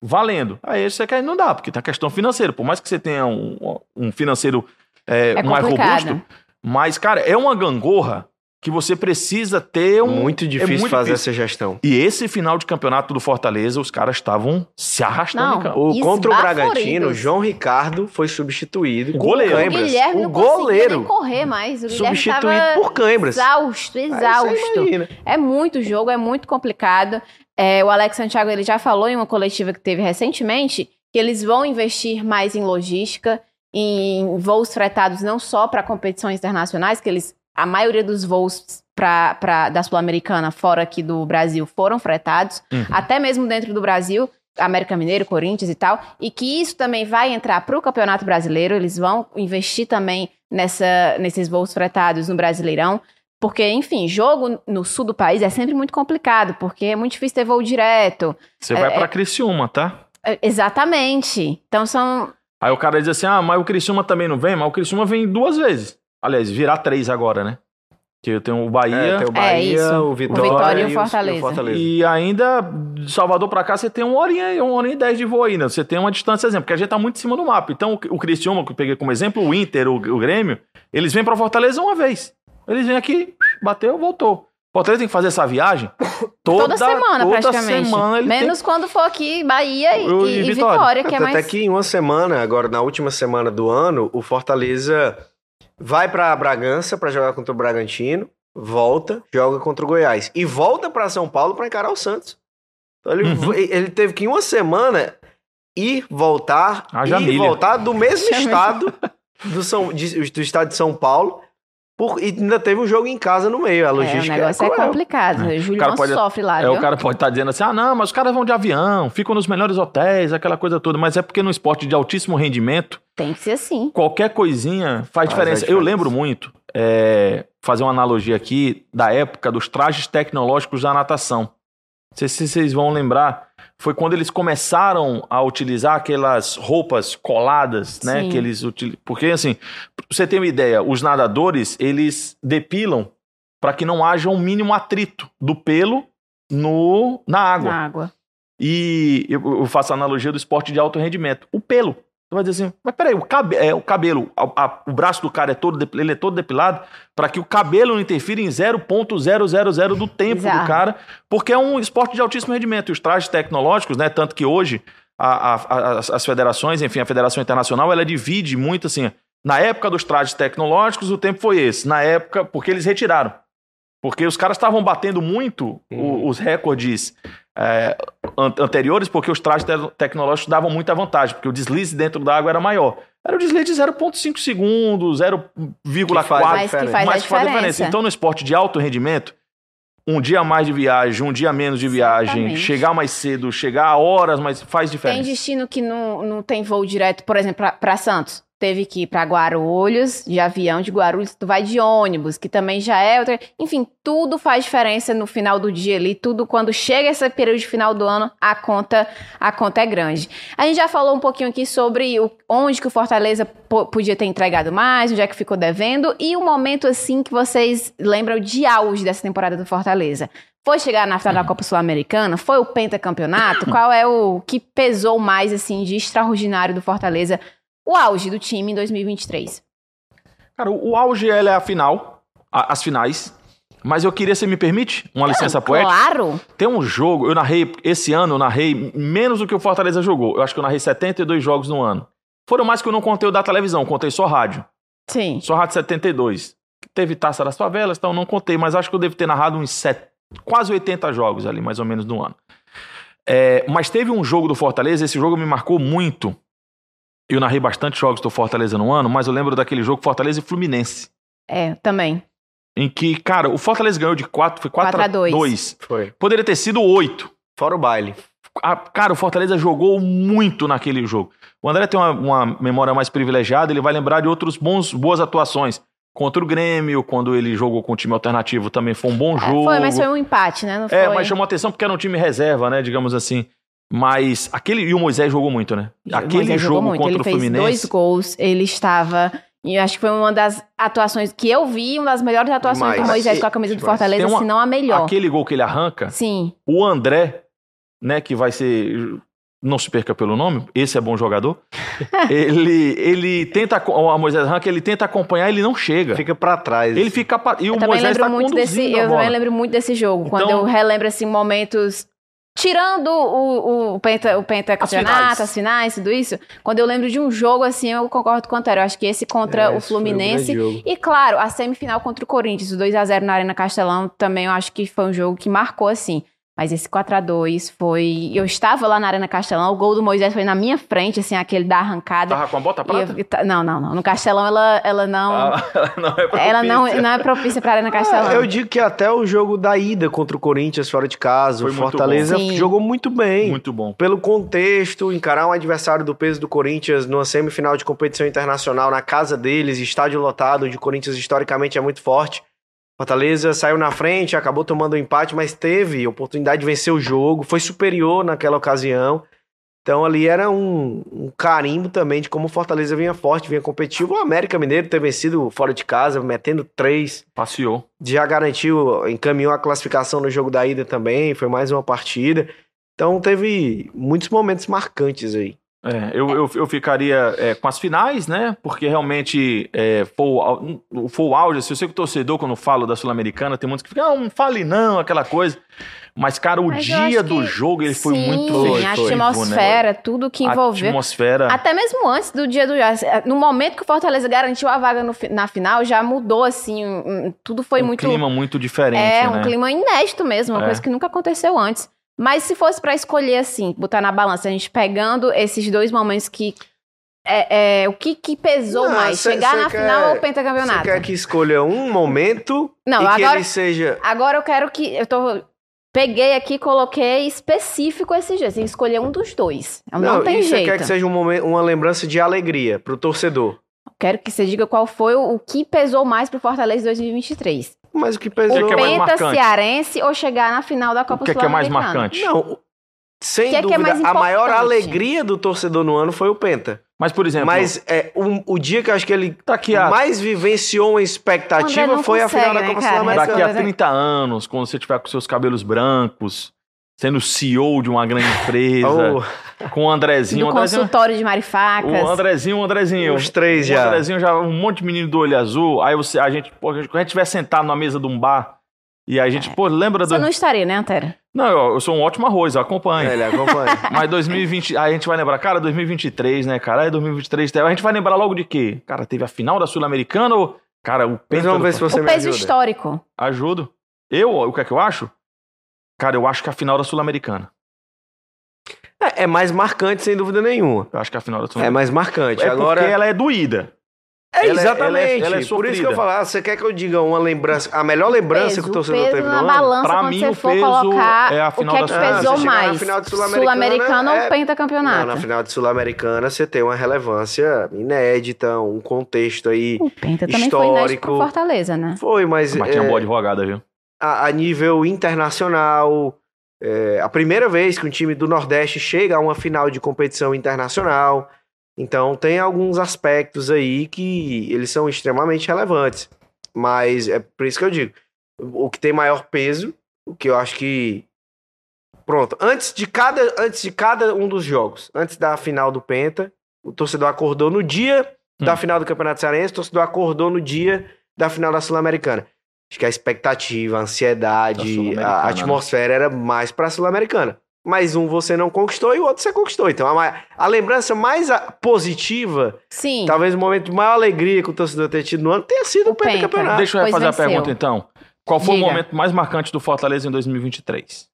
valendo. Aí você quer, não dá, porque tem a questão financeira. Por mais que você tenha um, um financeiro é, É mais robusto, mas, cara, é uma gangorra que você precisa ter um. Muito difícil é muito fazer difícil. essa gestão. E esse final de campeonato do Fortaleza, os caras estavam se arrastando Não. O, contra o. Bragantino, João Ricardo foi substituído. O goleiro. O. Guilherme o não goleiro nem correr mais. O Guilherme substituído por Câimbras. exausto, exausto. É muito jogo, é muito complicado. É, o Alex Santiago ele já falou em uma coletiva que teve recentemente que eles vão investir mais em logística, em voos fretados não só para competições internacionais, que eles a maioria dos voos pra, pra, da Sul-Americana fora aqui do Brasil foram fretados, Uhum. até mesmo dentro do Brasil, América Mineiro, Corinthians e tal, e que isso também vai entrar para o Campeonato Brasileiro, eles vão investir também nessa, nesses voos fretados no Brasileirão, porque, enfim, jogo no sul do país é sempre muito complicado, porque é muito difícil ter voo direto. Você vai É, pra Criciúma, tá? É, Exatamente. Então são. Aí o cara diz assim: ah, mas o Criciúma também não vem, mas o Criciúma vem duas vezes. Aliás, virar três agora, né? Que eu tenho o Bahia. É, tem o Bahia, isso. o O Vitória, Vitória e o os- Fortaleza. E ainda, de Salvador pra cá, você tem uma horinha, uma horinha e dez de voo ainda. Você tem uma distância, exemplo, porque a gente tá muito em cima do mapa. Então, o, o Criciúma, que eu peguei como exemplo, o Inter, o, o Grêmio, eles vêm pra Fortaleza uma vez. Eles vêm aqui, bateu, voltou. Fortaleza tem que fazer essa viagem toda, Toda, semana, toda praticamente. semana ele tem Menos quando for aqui Bahia e, O- e- e e Vitória. Vitória, que é Até mais. que em uma semana, agora na última semana do ano, o Fortaleza vai pra Bragança pra jogar contra o Bragantino, volta, joga contra o Goiás e volta pra São Paulo pra encarar o Santos. Então ele, Uhum. ele teve que em uma semana ir voltar e voltar do mesmo estado do, São, de- do estado de São Paulo. Por- e ainda teve um jogo em casa no meio. A É, o logística negócio é, cruel. complicado. É. O Júlio O cara não pode- sofre lá, É, viu? o cara pode estar dizendo assim: ah, não, mas os caras vão de avião, ficam nos melhores hotéis, aquela coisa toda. Mas é porque no esporte de altíssimo rendimento, Tem que ser assim. qualquer coisinha faz, Faz a diferença. Eu diferença. lembro muito, é, fazer uma analogia aqui da época dos trajes tecnológicos da natação. Não sei se vocês vão lembrar, foi quando eles começaram a utilizar aquelas roupas coladas, né? Sim. Que eles util... Porque, assim, você ter uma ideia, os nadadores, eles depilam para que não haja um mínimo atrito do pelo no, na água. Na água. E eu faço a analogia do esporte de alto rendimento. O pelo. Você vai dizer assim, mas peraí, o, cabe, é, o cabelo, a- a- o braço do cara é todo, ele é todo depilado para que o cabelo não interfira em 0.000 do tempo Bizarro. do cara, porque é um esporte de altíssimo rendimento. E os trajes tecnológicos, né, tanto que hoje a- as, as federações, enfim, a Federação Internacional, ela divide muito assim, na época dos trajes tecnológicos o tempo foi esse, na época, porque eles retiraram. Porque os caras estavam batendo muito o- Uhum. os recordes é, an- anteriores, porque os trajes te- tecnológicos davam muita vantagem, porque o deslize dentro da água era maior. Era o deslize de 0,5 segundos, 0,4. Mas que faz mas a faz diferença. Então, no esporte de alto rendimento, um dia a mais de viagem, um dia a menos de viagem, Exatamente. chegar mais cedo, chegar a horas, mas faz Tem diferença. destino que não, não tem voo direto, por exemplo, pra- pra Santos. Teve que ir pra Guarulhos, de avião, de Guarulhos, tu vai de ônibus, que também já é outra. Enfim, tudo faz diferença no final do dia ali. Tudo, quando chega esse período de final do ano, a conta, a conta é grande. A gente já falou um pouquinho aqui sobre o- onde que o Fortaleza po- podia ter entregado mais, onde é que ficou devendo, e o momento, assim, que vocês lembram de auge dessa temporada do Fortaleza. Foi chegar na final da Copa Sul-Americana? Foi o pentacampeonato? Qual é o que pesou mais, assim, de extraordinário do Fortaleza? O auge do time em 2023. Cara, o, o auge é a final, a- as finais. Mas eu queria, você me permite? Uma licença poética? Claro! Tem um jogo, eu narrei, esse ano eu narrei menos do que o Fortaleza jogou. Eu acho que eu narrei 72 jogos no ano. Foram mais que eu não contei o da televisão, contei só rádio. Sim. Só rádio 72. Teve Taça das Favelas, então eu não contei, mas acho que eu devo ter narrado uns set- quase 80 jogos ali, mais ou menos, no ano. É, mas teve um jogo do Fortaleza, esse jogo me marcou muito. Eu narrei bastante jogos do Fortaleza no ano, mas eu lembro daquele jogo Fortaleza e Fluminense. É, também. Em que, cara, o Fortaleza ganhou de 4, foi 4, 4 a a 2. 2. Foi. Poderia ter sido 8. Fora o baile. A- cara, o Fortaleza jogou muito naquele jogo. O André tem uma, uma memória mais privilegiada, ele vai lembrar de outros bons, boas atuações. Contra o Grêmio, quando ele jogou com o time alternativo, também foi um bom É, jogo. foi, mas foi um empate, né? Não É, foi... mas chamou atenção porque era um time reserva, né? Digamos assim. Mas aquele. E o Moisés jogou muito, né? O Aquele Moisés jogou jogo muito. contra ele o fez Fluminense. dois gols, ele estava... E eu acho que foi uma das atuações que eu vi, uma das melhores atuações do Moisés com a camisa do. Fortaleza, uma- se não a melhor. Aquele gol que ele arranca, Sim. o André, né, que vai ser. Não se perca pelo nome, esse é bom jogador. ele, ele tenta. O Moisés arranca, ele tenta acompanhar, ele não chega. Fica pra trás. Ele fica. E o Eu também Moisés lembro tá muito desse, eu também lembro muito desse jogo, quando Então- eu relembro assim momentos tirando o, o penta o pentacampeonato, as finais, tudo isso, quando eu lembro de um jogo assim, eu concordo com o Antero, eu acho que esse contra É, o um Fluminense jogo. e claro, a semifinal contra o Corinthians, o 2 a 0 na Arena Castelão, também eu acho que foi um jogo que marcou assim. Mas esse 4 a 2 foi. Eu estava lá na Arena Castelão, o gol do Moisés foi na minha frente, assim, aquele da arrancada. Tava com a bota prata? eu- tá- não, não, não. No Castelão ela, ela não. Ah, não é propícia. ela não, não é propícia pra Arena Castelão. Ah, eu digo que até o jogo da ida contra o Corinthians fora de casa, Foi o muito Fortaleza bom. Sim. jogou muito bem. Muito bom. Pelo contexto, encarar um adversário do peso do Corinthians numa semifinal de competição internacional na casa deles, estádio lotado, de Corinthians historicamente é muito forte. Fortaleza saiu na frente, acabou tomando o empate, mas teve oportunidade de vencer o jogo, foi superior naquela ocasião. Então ali era um, um carimbo também de como o Fortaleza vinha forte, vinha competitivo. O América Mineiro ter vencido fora de casa, metendo três, Passeou. já garantiu, encaminhou a classificação no jogo da ida também, foi mais uma partida. Então teve muitos momentos marcantes aí. É, eu, eu, eu ficaria é, com as finais, né? Porque realmente é, foi, o, au- foi o auge. Assim, eu sei que o torcedor, quando falo da Sul-Americana, tem muitos que ficam, não, não fale não, aquela coisa. Mas, cara, o Mas dia do que- jogo, ele foi Sim, muito Foi, a festivo, atmosfera, tudo que né? A envolveu. atmosfera. Até mesmo antes do dia do No momento que o Fortaleza garantiu a vaga no na final, já mudou, assim. um- um- tudo foi um muito. clima muito diferente, é, né? um clima inédito mesmo, uma É. coisa que nunca aconteceu antes. Mas se fosse pra escolher, assim, botar na balança, a gente pegando esses dois momentos que. É, é, o que, que pesou Não, mais? cê- chegar cê na quer- final ou o Você pentacampeonato? quer que escolha um momento Não, e que agora- ele seja. Agora eu quero que. Eu tô. Peguei aqui e coloquei específico dias. Tem que escolher um dos dois. Não, tem e você jeito. quer que seja um momento, uma lembrança de alegria pro torcedor. Quero que você diga qual foi o, o que pesou mais pro Fortaleza em 2023. Mas o que O pesou... que é mais Penta marcante? cearense ou chegar na final da Copa O que é, que é mais marcante? Não, sem Que é que é dúvida, mais a maior alegria do torcedor no ano foi o Penta. Mas, por exemplo, Mas é, um- o dia que eu acho que ele tá aqui a, mais vivenciou uma expectativa foi a consegue, final da né, Copa cara? Sul-Americana. daqui a Mas é- 30 anos, quando você tiver com seus cabelos brancos, sendo CEO de uma grande empresa, Oh, com o Andrezinho. Do o Andrezinho consultório de Marifacas. O Andrezinho, o Andrezinho. Os três O já. Andrezinho já, um monte de menino do olho azul. Aí você, a gente, pô, a gente- quando a gente estiver sentado numa mesa de um bar, e a gente, pô, lembra Você do. não estaria, né, Antero? Não, eu, eu sou um ótimo arroz, eu acompanho. É, ele acompanha. Mas 2020, aí a gente vai lembrar, cara, 2023, né, cara? Aí 2023, a gente vai lembrar logo de quê? Cara, teve a final da Sul-Americana ou. Cara, o Mas Penta vamos do- ver se você o me peso ajuda. histórico. Ajudo. Eu, o que é que eu acho? Cara, eu acho que a final da Sul-Americana. É, é mais marcante, sem dúvida nenhuma. Eu acho que a final da É Sul-Americana. mais marcante. É Agora, porque ela é doída. é ela é- exatamente. ela é- ela é Por isso que eu falo, ah, você quer que eu diga uma lembrança, a melhor lembrança peso, que o torcedor peso teve no na ano? balança Pra quando mim, você o for peso colocar é a o final que é da que Sul- Ah, pesou na mais. Sul-Americana, Sul-Americana é- ou pentacampeonato? Não, na final de Sul-Americana você tem uma relevância inédita, um contexto aí. O Penta também foi inédito Histórico. pro Fortaleza, né? Foi, mas Mas tinha é, boa advogada, viu? A, a nível internacional, é, a primeira vez que um time do Nordeste chega a uma final de competição internacional. Então tem alguns aspectos aí que eles são extremamente relevantes. Mas é por isso que eu digo, o que tem maior peso, o que eu acho que pronto, antes de cada antes de cada um dos jogos, antes da final do Penta, o torcedor acordou no dia da Hum. final do Campeonato Cearense, o torcedor acordou no dia da final da Sul-Americana. Acho que a expectativa, a Da ansiedade, Sul-Americana, a né? atmosfera era mais pra Sul-Americana. Mas um você não conquistou e o outro você conquistou. Então a, a lembrança mais a- positiva, Sim. talvez o momento de maior alegria que o torcedor tenha tido no ano, tenha sido o, O Penta. pentacampeonato. Deixa eu pois fazer venceu. a pergunta então. Qual foi Diga. o momento mais marcante do Fortaleza em 2023?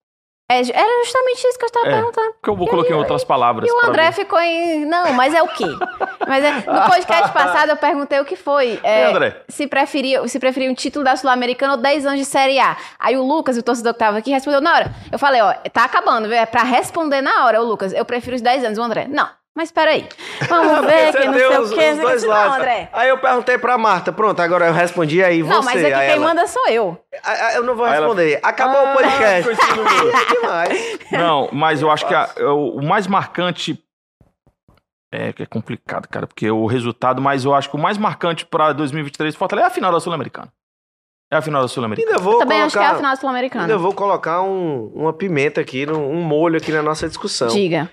É, era justamente isso que eu estava É. perguntando. Porque eu vou colocar em outras palavras. E o André ver. ficou em. Não, mas é o quê? Mas é... No podcast passado eu perguntei o que foi. É, André. Se preferia, se preferia um título da Sul-Americana ou 10 anos de Série A. Aí o Lucas, o torcedor que tava aqui, respondeu na hora. Eu falei, ó, tá acabando, viu? é pra responder na hora, o Lucas. Eu prefiro os 10 anos, o André. Não, mas peraí. Vamos ver que não sei os, o quê. os dois não, lados. André. Aí eu perguntei pra Marta, pronto, agora eu respondi aí você. Não, mas aqui aí quem ela- manda sou eu. Ah, ah, Eu não vou Aí ela- responder. Acabou o podcast. É demais. Não, mas eu acho que a- o o mais marcante. É que é complicado, cara, porque o resultado, mas eu acho que o mais marcante pra 2023 do Fortaleza é a final da Sul-Americana. É a final da Sul-Americana. Ainda vou Também acho que é a colocar, final da ainda Sul-Americana. vou colocar um- uma pimenta aqui, um molho aqui na nossa discussão. Diga.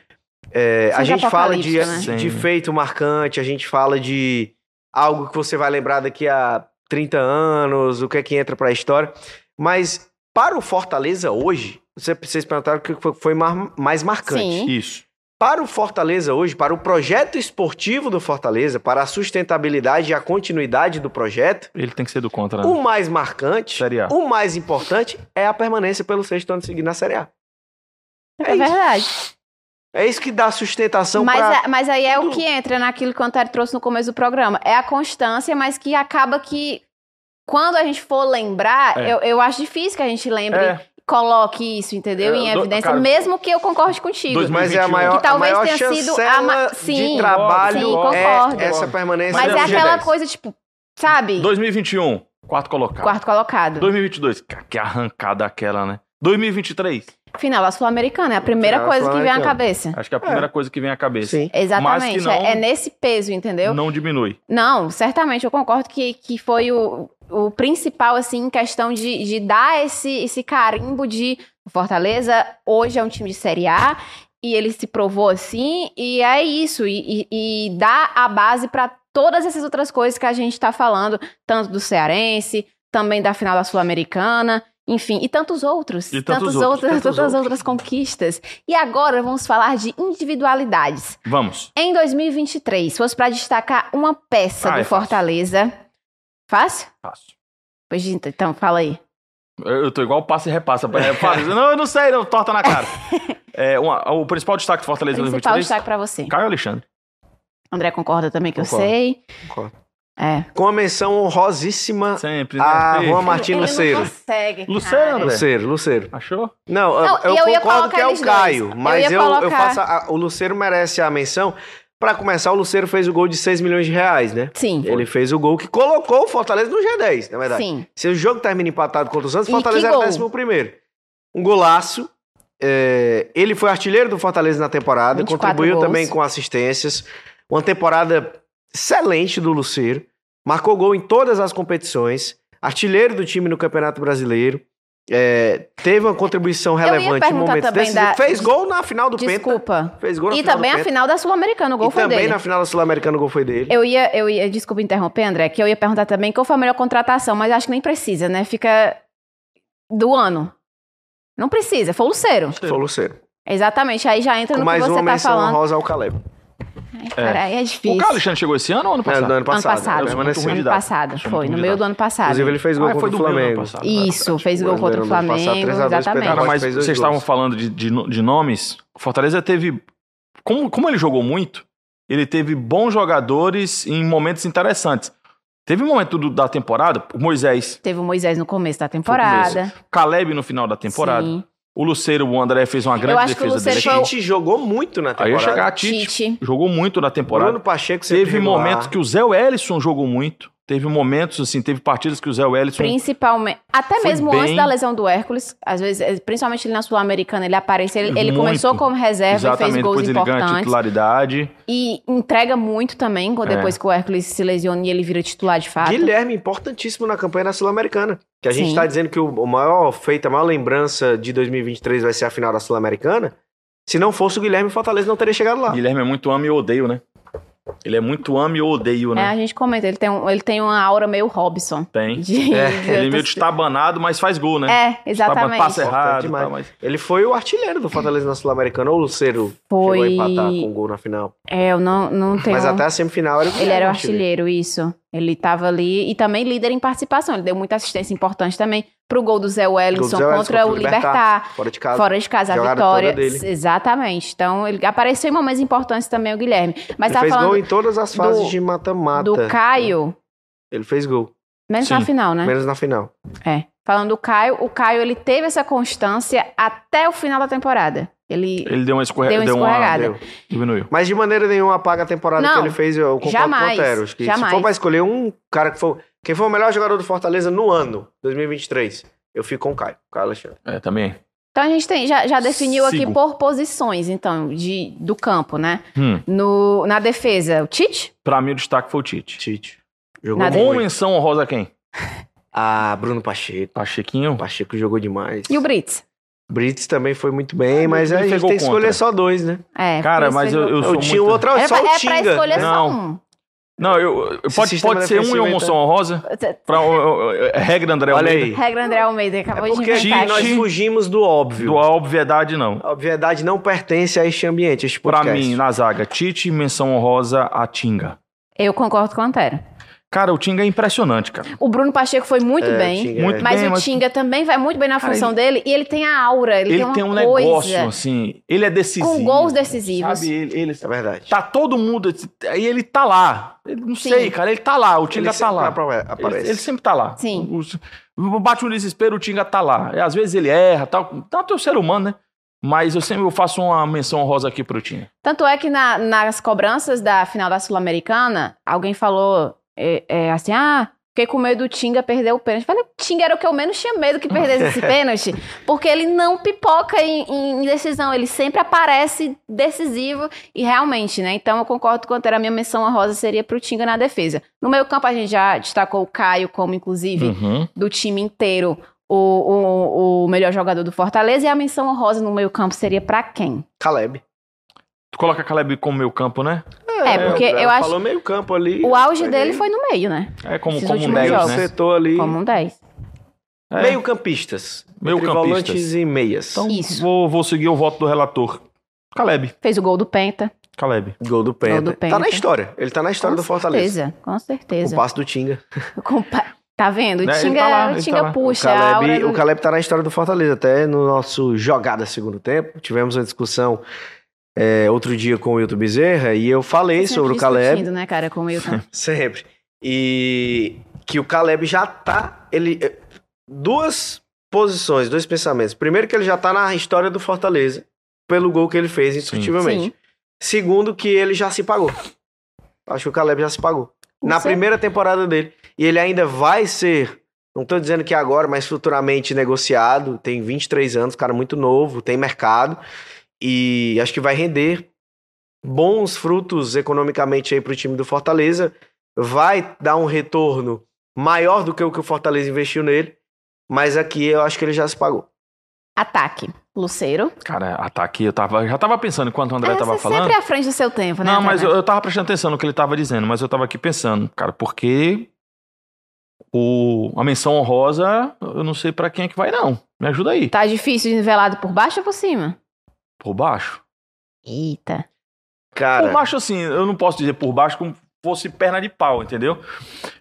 É, a gente fala de, né? de feito marcante, a gente fala de algo que você vai lembrar daqui a 30 anos, o que é que entra pra história. Mas para o Fortaleza hoje, você- vocês perguntaram o que foi, mais marcante. Sim. Isso. Para o Fortaleza hoje, para o projeto esportivo do Fortaleza, para a sustentabilidade e a continuidade do projeto, Ele tem que ser do contra, né? o mais marcante, Série A. o mais importante é a permanência pelo sexto ano seguinte na Série A. É, É isso. É isso que dá sustentação Mas, para é- mas aí é o tudo. que entra naquilo que o Antero trouxe no começo do programa. É a constância, mas que acaba que. Quando a gente for lembrar, É. eu, eu acho difícil que a gente lembre, É. coloque isso, entendeu? É, em do- evidência, cara, mesmo que eu concorde contigo. dois- Mas é a 2021. maior, Que talvez a maior tenha sido a ma- de Sim, trabalho sim, é concordo. essa permanência Mas é aquela G10. coisa, tipo, sabe? 2021, quarto colocado. Quarto colocado. 2022, ca- que arrancada aquela, né? 2023, Final da Sul-Americana. É a primeira Final da coisa que vem à cabeça. acho que é a primeira coisa que vem à cabeça. Sim. Exatamente. Mas que não- é, é nesse peso, entendeu? Não diminui. Não, certamente, eu concordo que, que foi o, o principal, assim, em questão de, de dar esse, esse carimbo de o Fortaleza hoje é um time de Série A e ele se provou assim, e é isso, e, e, e dá a base para todas essas outras coisas que a gente tá falando, tanto do Cearense, também da final da Sul-Americana, enfim, e tantos outros, E tantos tantos outros, outras, tantos tantas outros. outras conquistas. E agora vamos falar de individualidades. Vamos. Em 2023, se fosse para destacar uma peça Ah, do é. Fortaleza. Fácil? Fácil. Pois então, fala aí. Eu tô igual passe e repassa. É, não, eu não sei, não, torta na cara. É, uma- o principal destaque do Fortaleza em Principal 2023, destaque para você. Caio Alexandre. André concorda também que Concordo. eu sei. Concordo. É. Com a menção honrosíssima Sempre, né? a Juan Martin Ele não Luceiro. consegue. Luceiro? Luceiro, Luceiro. Achou? Não, Não, eu, eu ia concordo que é o dois. Caio, Eu mas eu, eu colocar- faço. a- o Luceiro merece a menção Pra começar, o Luceiro fez o gol de 6 milhões de reais, né? Sim. Ele fez o gol que colocou o Fortaleza no G10, na verdade. Sim. Se o jogo termina empatado contra o Santos, o E Fortaleza era décimo primeiro. Um golaço. É, ele foi artilheiro do Fortaleza na temporada, 24 contribuiu gols. também com assistências. Uma temporada excelente do Luceiro. Marcou gol em todas as competições. Artilheiro do time no Campeonato Brasileiro. É, teve uma contribuição relevante em momentos também decisivos. da- Fez gol na final do Penta. Desculpa. Fez gol na E final também do a Penta. final da Sul-Americana, o gol E foi também dele. na final da Sul-Americana o gol foi dele. Eu ia, eu ia, desculpa interromper, André, que eu ia perguntar também qual foi a melhor contratação, mas acho que nem precisa, né? Fica do ano. Não precisa, foi o Luceiro. Foi o Luceiro. Exatamente, aí já entra Com no que mais você uma tá menção falando. honrosa ao Caleb. Ai, cara, é O difícil. Carlos Alexandre chegou esse ano ou ano É, passado? do ano passado. Ano passado. Permaneceu. de Ano passado, foi, no meio do ano passado. Inclusive, ele fez gol Ah, contra foi o Flamengo. Isso, fez gol contra o Flamengo, 3 a 2 exatamente. Cara, mas vocês estavam falando de, de, de nomes. O Fortaleza teve. Como, como ele jogou muito, ele teve bons jogadores em momentos interessantes. Teve um momento do- da temporada, o Moisés, Teve o Moisés no começo da o temporada. Caleb no final da temporada. Sim. O Luceiro, o André fez uma grande acho que o defesa dele. foi o- Tite jogou muito na Aí temporada. ia chegar a Tite. Tite. Jogou muito na temporada. Bruno Pacheco Teve momentos que o Zé Wellison jogou muito. Teve momentos, assim, teve partidas que o Zé Wellison. Principalmente. Até mesmo bem- antes da lesão do Hércules, às vezes, eh, principalmente ele na Sul-Americana, ele apareceu. Ele, ele começou como reserva e fez Exatamente, gols depois ele ganha a importantes. titularidade. E entrega muito também, quando- É. depois que o Hércules se lesiona e ele vira titular de fato. Guilherme, importantíssimo na campanha da Sul-Americana. Que a gente Sim. tá dizendo que o, o maior feito, a maior lembrança de 2023 vai ser a final da Sul-Americana. Se não fosse o Guilherme, o Fortaleza não teria chegado lá. Guilherme é muito amo e odeio, né? Ele é muito amo e odeio, É, né? a gente comenta, ele tem, um- ele tem uma aura meio Robson. Tem. De, É, de Ele é meio destabanado, mas faz gol, né? É, exatamente. Passa errado, tá, mas... Ele foi o artilheiro do Fortaleza na Sul-Americana, ou o Luceiro Foi- chegou a empatar com um gol na final. É, eu não, não tenho. Mas até a semifinal era o Ele era o artilheiro, isso. Ele tava ali e também líder em participação. Ele deu muita assistência importante também pro gol do Zé Wellington contra, o Libertar. Fora de casa. Fora de casa, a vitória. Exatamente. Então, ele apareceu em momentos importantes também, o Guilherme. Mas ele tá fez falando gol em todas as fases do- de mata-mata. do Caio, Ele fez gol, menos Sim. na final, né? menos na final. É. Falando do Caio, o Caio ele teve essa constância até o final da temporada. Ele, Ele deu uma escorregada. Deu uma escorregada. Deu. Diminuiu. Mas de maneira nenhuma apaga a temporada Não, que ele fez, eu concordo jamais, com o Otero. Acho que se jamais. for pra escolher um cara que foi. Quem foi o melhor jogador do Fortaleza no ano, 2023, eu fico com o Caio, Caio Alexandre. É, também. Então a gente tem, já, já definiu aqui Sigo. por posições, então, de, do campo, né? Hum. No, na defesa, o Tite? Pra mim, o destaque foi o Tite. Tite. Jogou Nada. Com muito. menção honrosa quem? Ah, Bruno Pacheco. Pachequinho. Pacheco jogou demais. E o Brits? Brits também foi muito bem, Ah, mas ele a gente tem que escolher contra. só dois, né? É, Cara, mas eu, gol. eu sou Eu tinha muito... outro, É, só pra- o é pra Tinga. escolher Não. só um. Não, eu, eu- pode, pode ser um e uma moção honrosa. Pra, uh, regra André Olha Almeida. aí. Regra André Almeida, É acabou de porque inventar aqui nós fugimos do óbvio. Do obviedade, não. A obviedade não pertence a este ambiente, a este Pra podcast. mim, na zaga, Tite, menção honrosa a Tinga. Eu concordo com o Antero. Cara, o Tinga é impressionante, cara. O Bruno Pacheco foi muito É, bem. Tinga, Muito é. Mas bem, o mas- Tinga também vai muito bem na Cara, função dele e ele tem a aura, ele, Ele, tem tem, um coisa negócio, assim. Ele é decisivo. com gols decisivos. Sabe, ele, ele- É verdade. Tá todo mundo. Aí ele tá lá. Ele, não Sim. sei, cara. Ele tá lá. O Tinga Ele tá lá. apare- aparece. Ele, ele sempre tá lá. Sim. O- o- bate um desespero, o Tinga tá lá. E às vezes ele erra, tal. Tá o ser humano, né? Mas eu sempre faço uma menção honrosa aqui pro Tinga. Tanto é que na- nas cobranças da final da Sul-Americana, alguém falou é, é, assim: ah, fiquei com medo do Tinga perder o pênalti. Falei, o Tinga era o que eu menos tinha medo que perdesse esse pênalti, porque ele não pipoca em, em decisão, ele sempre aparece decisivo e realmente, né? Então eu concordo com o Antero, a minha menção honrosa seria pro Tinga na defesa. No meio campo a gente já destacou o Caio como, inclusive, Uhum. do time inteiro. O, o, o melhor jogador do Fortaleza e a menção honrosa no meio campo seria pra quem? Caleb. Tu coloca Caleb como meu campo, né? É, porque ela eu acho- falou meio campo ali. O auge dele meio- foi no meio, né? É como, Esses como um últimos 10, jogos. né? setor ali. Como um 10. É. Meio campistas. Meio campistas. volantes e meias. Então Isso. Vou, vou seguir o voto do relator. Caleb. Fez o gol do Penta. Caleb. Gol do Penta. Gol do Tá Penta. na história. Ele tá na história com do Fortaleza. certeza, com O certeza. passo do Tinga. Com pa- Tá vendo? O Né, Tinga, tá lá, o Tinga tá puxa o, Caleb, do- o Caleb tá na história do Fortaleza. Até no nosso Jogada Segundo Tempo, tivemos uma discussão é, outro dia com o Wilton Bezerra e eu falei Sempre sobre o Caleb. né, cara, com o Wilton. Sempre. E que o Caleb já tá. Ele, eh, duas posições, dois pensamentos. Primeiro, que ele já tá na história do Fortaleza, pelo gol que ele fez instrutivamente. Sim. Segundo, que ele já se pagou. Acho que o Caleb já se pagou. Na Você- primeira temporada dele. E ele ainda vai ser, não tô dizendo que agora, mas futuramente negociado. Tem 23 anos, cara muito novo, tem mercado. E acho que vai render bons frutos economicamente aí pro time do Fortaleza. Vai dar um retorno maior do que o que o Fortaleza investiu nele. Mas aqui eu acho que ele já se pagou. Ataque. Luceiro. Cara, ataque, eu tava, já tava pensando enquanto o André É, tava você falando. sempre à frente do seu tempo, né? Não, mas eu, eu tava prestando atenção no que ele tava dizendo, mas eu tava aqui pensando, cara, porque o, a menção honrosa, eu não sei pra quem é que vai, não. Me ajuda aí. Tá difícil de nivelado por baixo ou por cima? Por baixo? Eita. Cara, Por baixo, assim, eu não posso dizer por baixo como fosse perna de pau, entendeu?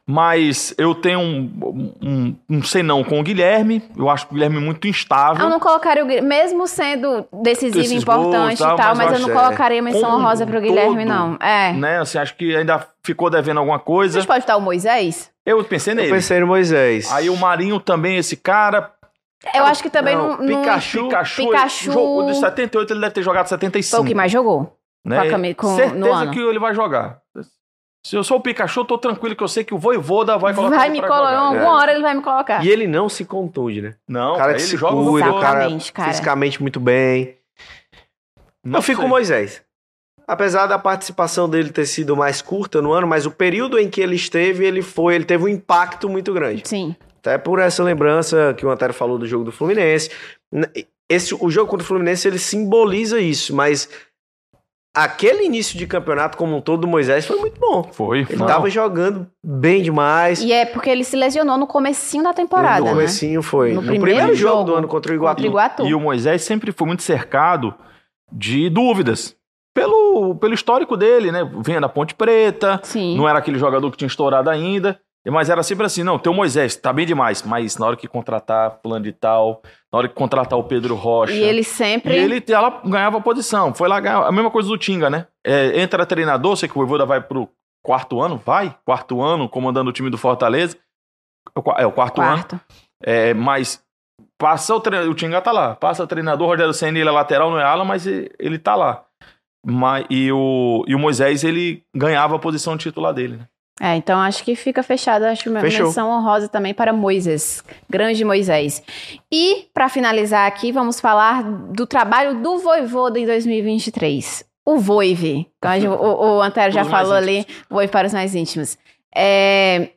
Mas eu tenho um, um, um sei não com o Guilherme. Eu acho o Guilherme muito instável. Eu não colocaria o Guilherme, mesmo sendo decisivo e Esses importante gols, tal, e tal, mas mas, eu eu não é, colocaria menção como honrosa pro Guilherme, todo, não. É. Né? Assim, acho que ainda ficou devendo alguma A coisa. gente pode estar o Moisés? Eu pensei eu nele. pensei no Moisés. Aí o Marinho também, esse cara. Eu acho que também Não, Pikachu, Pikachu, Pikachu- ele jogou de 78, ele deve ter jogado 75. Foi o que mais jogou. né? com a cami- com- Certeza que ele vai jogar. Se eu sou o Pikachu, eu tô tranquilo que eu sei que o Voivoda vai colocar Vai ele me colocar. jogar. Alguma hora ele vai me colocar. E ele não se contunde, né? Não, O cara ele se joga cuida, o cara cara. fisicamente muito bem. Não eu fico sei. com o Moisés. Apesar da participação dele ter sido mais curta no ano, mas o período em que ele esteve, ele foi, ele teve um impacto muito grande. Sim. Até por essa lembrança que o Antero falou do jogo do Fluminense. Esse, o jogo contra o Fluminense, ele simboliza isso, mas aquele início de campeonato como um todo do Moisés foi muito bom. Foi, Ele não. tava jogando bem demais. E é porque ele se lesionou no comecinho da temporada, no né? comecinho foi. No No, primeiro primeiro, jogo, jogo do ano contra o Iguatu. Iguatu. E o Moisés sempre foi muito cercado de dúvidas. Pelo, pelo histórico dele, né? Vinha da Ponte Preta, Sim. não era aquele jogador que tinha estourado ainda. Mas era sempre assim, não, tem o Moisés, tá bem demais. Mas na hora que contratar plano de tal, na hora que contratar o Pedro Rocha. E ele E sempre. ele ela ganhava posição. Foi lá ganhar. A mesma coisa do Tinga, né? É, entra treinador, sei que o Voivoda vai pro quarto ano, vai, quarto ano, comandando o time do Fortaleza. É o qua- É quarto, ano. Quarto. É, mas passa o, tre... o Tinga tá lá. Passa o treinador, Rogério Senna, ele é lateral, não é ala, mas e- ele tá lá. Mas, e, o, e o Moisés, ele ganhava a posição titular dele, né? É, então acho que fica fechado. Acho uma Fechou. menção honrosa também para Moisés. Grande Moisés. E, para finalizar aqui, vamos falar do trabalho do Voivoda em 2023. O Voive. Então, a gente- o, o Antero já falou ali, Voive para os mais íntimos. É,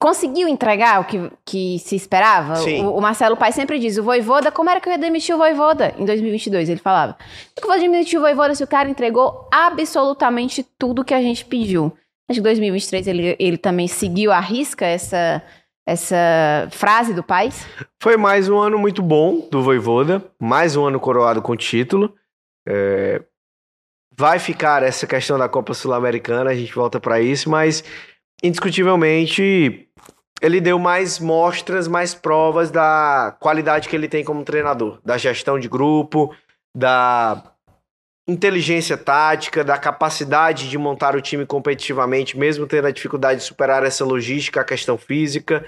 conseguiu entregar o que, que se esperava? Sim. O, o Marcelo Pai sempre diz, o Voivoda, como era que eu ia demitir o Voivoda em 2022? Ele falava, como que eu vou demitir o Voivoda se o cara entregou absolutamente tudo que a gente pediu? Acho que 2023 ele, ele também seguiu à risca essa, essa frase do pai. Foi mais um ano muito bom do Voivoda, mais um ano coroado com título. É, Vai ficar essa questão da Copa Sul-Americana, a gente volta para isso, mas indiscutivelmente ele deu mais mostras, mais provas da qualidade que ele tem como treinador, da gestão de grupo, da inteligência tática, da capacidade de montar o time competitivamente, mesmo tendo a dificuldade de superar essa logística, a questão física.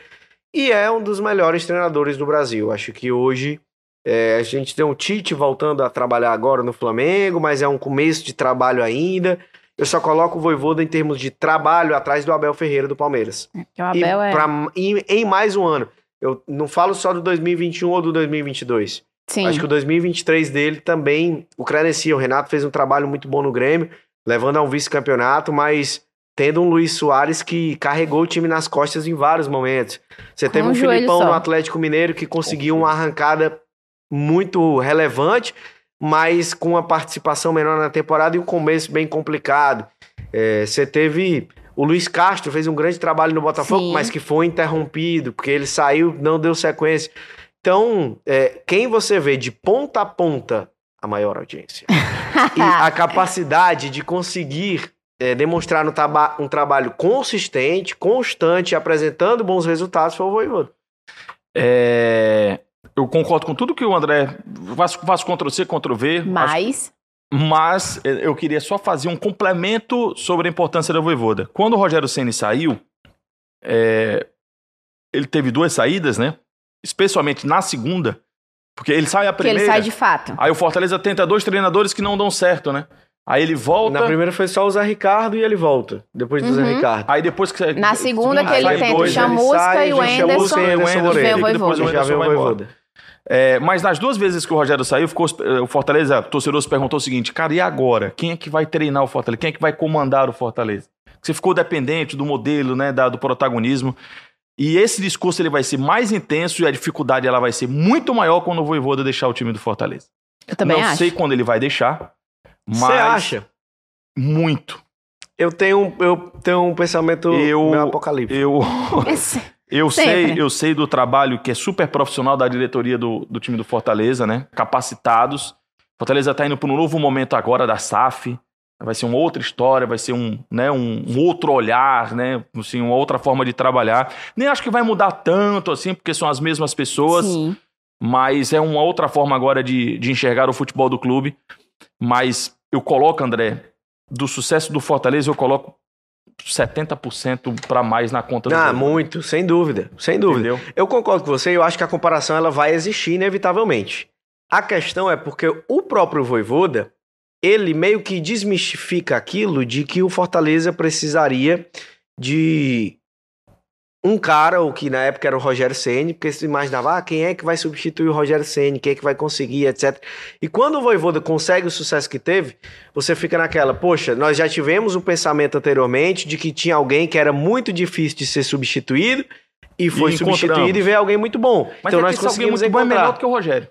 E é um dos melhores treinadores do Brasil. Acho que hoje é, a gente tem um Tite voltando a trabalhar agora no Flamengo, mas é um começo de trabalho ainda. Eu só coloco o Voivoda em termos de trabalho atrás do Abel Ferreira do Palmeiras. Que o E Abel é. pra- e- em mais um ano. Eu não falo só do 2021 ou do 2022. Sim. Acho que o 2023 dele também o credencia. O Renato fez um trabalho muito bom no Grêmio, levando a um vice-campeonato, mas tendo um Luiz Soares que carregou o time nas costas em vários momentos. Você Com teve um um Filipão só. no Atlético Mineiro que conseguiu uma arrancada muito relevante, mas com uma participação menor na temporada e um começo bem complicado. É, Você teve o Luiz Castro, fez um grande trabalho no Botafogo, Sim. mas que foi interrompido, porque ele saiu, não deu sequência. Então, é, quem você vê de ponta a ponta, a maior audiência. e a capacidade de conseguir é, demonstrar um, traba- um trabalho consistente, constante, apresentando bons resultados, foi o Voivoda. É, eu concordo com tudo que o André faz, faz Ctrl-C, Ctrl-V. acho Mas. Mas eh, eu queria só fazer um complemento sobre a importância da Voivoda. Quando o Rogério Ceni saiu, eh, ele teve duas saídas, né? Especialmente na segunda, porque ele sai a Que ele primeira. sai de fato. Aí o Fortaleza tenta dois treinadores que não dão certo, né? Aí ele volta. Na primeira foi só o Zé Ricardo e ele volta. Depois do Zé Uhum. Ricardo. Aí depois que Na segunda que ele vai tenta o Chamusca ele e o Anderson, e o Anderson vem o. Voivoda. depois o. Voivoda. É, mas nas duas vezes que o Rogério saiu, ficou, eh, o Fortaleza, o torcedor se perguntou o seguinte: cara, e agora? Quem é que vai treinar o Fortaleza? Quem é que vai comandar o Fortaleza? Você ficou dependente do modelo, né, da- do protagonismo. E esse discurso ele vai ser mais intenso e a dificuldade ela vai ser muito maior quando o Voivoda deixar o time do Fortaleza. Eu também Não acho. sei quando ele vai deixar, mas Você acha? muito. Eu tenho, um- eu tenho um pensamento Eu- meu apocalipse. Eu Eu sei, eu sei do trabalho que é super profissional da diretoria do, do time do Fortaleza, né? Capacitados. Fortaleza tá indo para um novo momento agora da SAF. Vai ser uma outra história, vai ser um, né, um, um outro olhar, né? Assim, uma outra forma de trabalhar. Nem acho que vai mudar tanto, assim, porque são as mesmas pessoas, Sim. mas é uma outra forma agora de, de enxergar o futebol do clube. Mas eu coloco, André, do sucesso do Fortaleza, eu coloco 70% para mais na conta do Ah, jogo. muito, sem dúvida, sem dúvida. Entendeu? Eu concordo com você, eu acho que a comparação ela vai existir inevitavelmente. A questão é porque o próprio Voivoda, ele meio que desmistifica aquilo de que o Fortaleza precisaria de um cara, o que na época era o Rogério Ceni, porque se imaginava, ah, quem é que vai substituir o Rogério Ceni, quem é que vai conseguir, etc. E quando o Voivoda consegue o sucesso que teve, você fica naquela, poxa, nós já tivemos um pensamento anteriormente de que tinha alguém que era muito difícil de ser substituído e foi E substituído e veio alguém muito bom. Mas então é nós esse alguém conseguimos muito bom é encontrar. melhor do que o Rogério.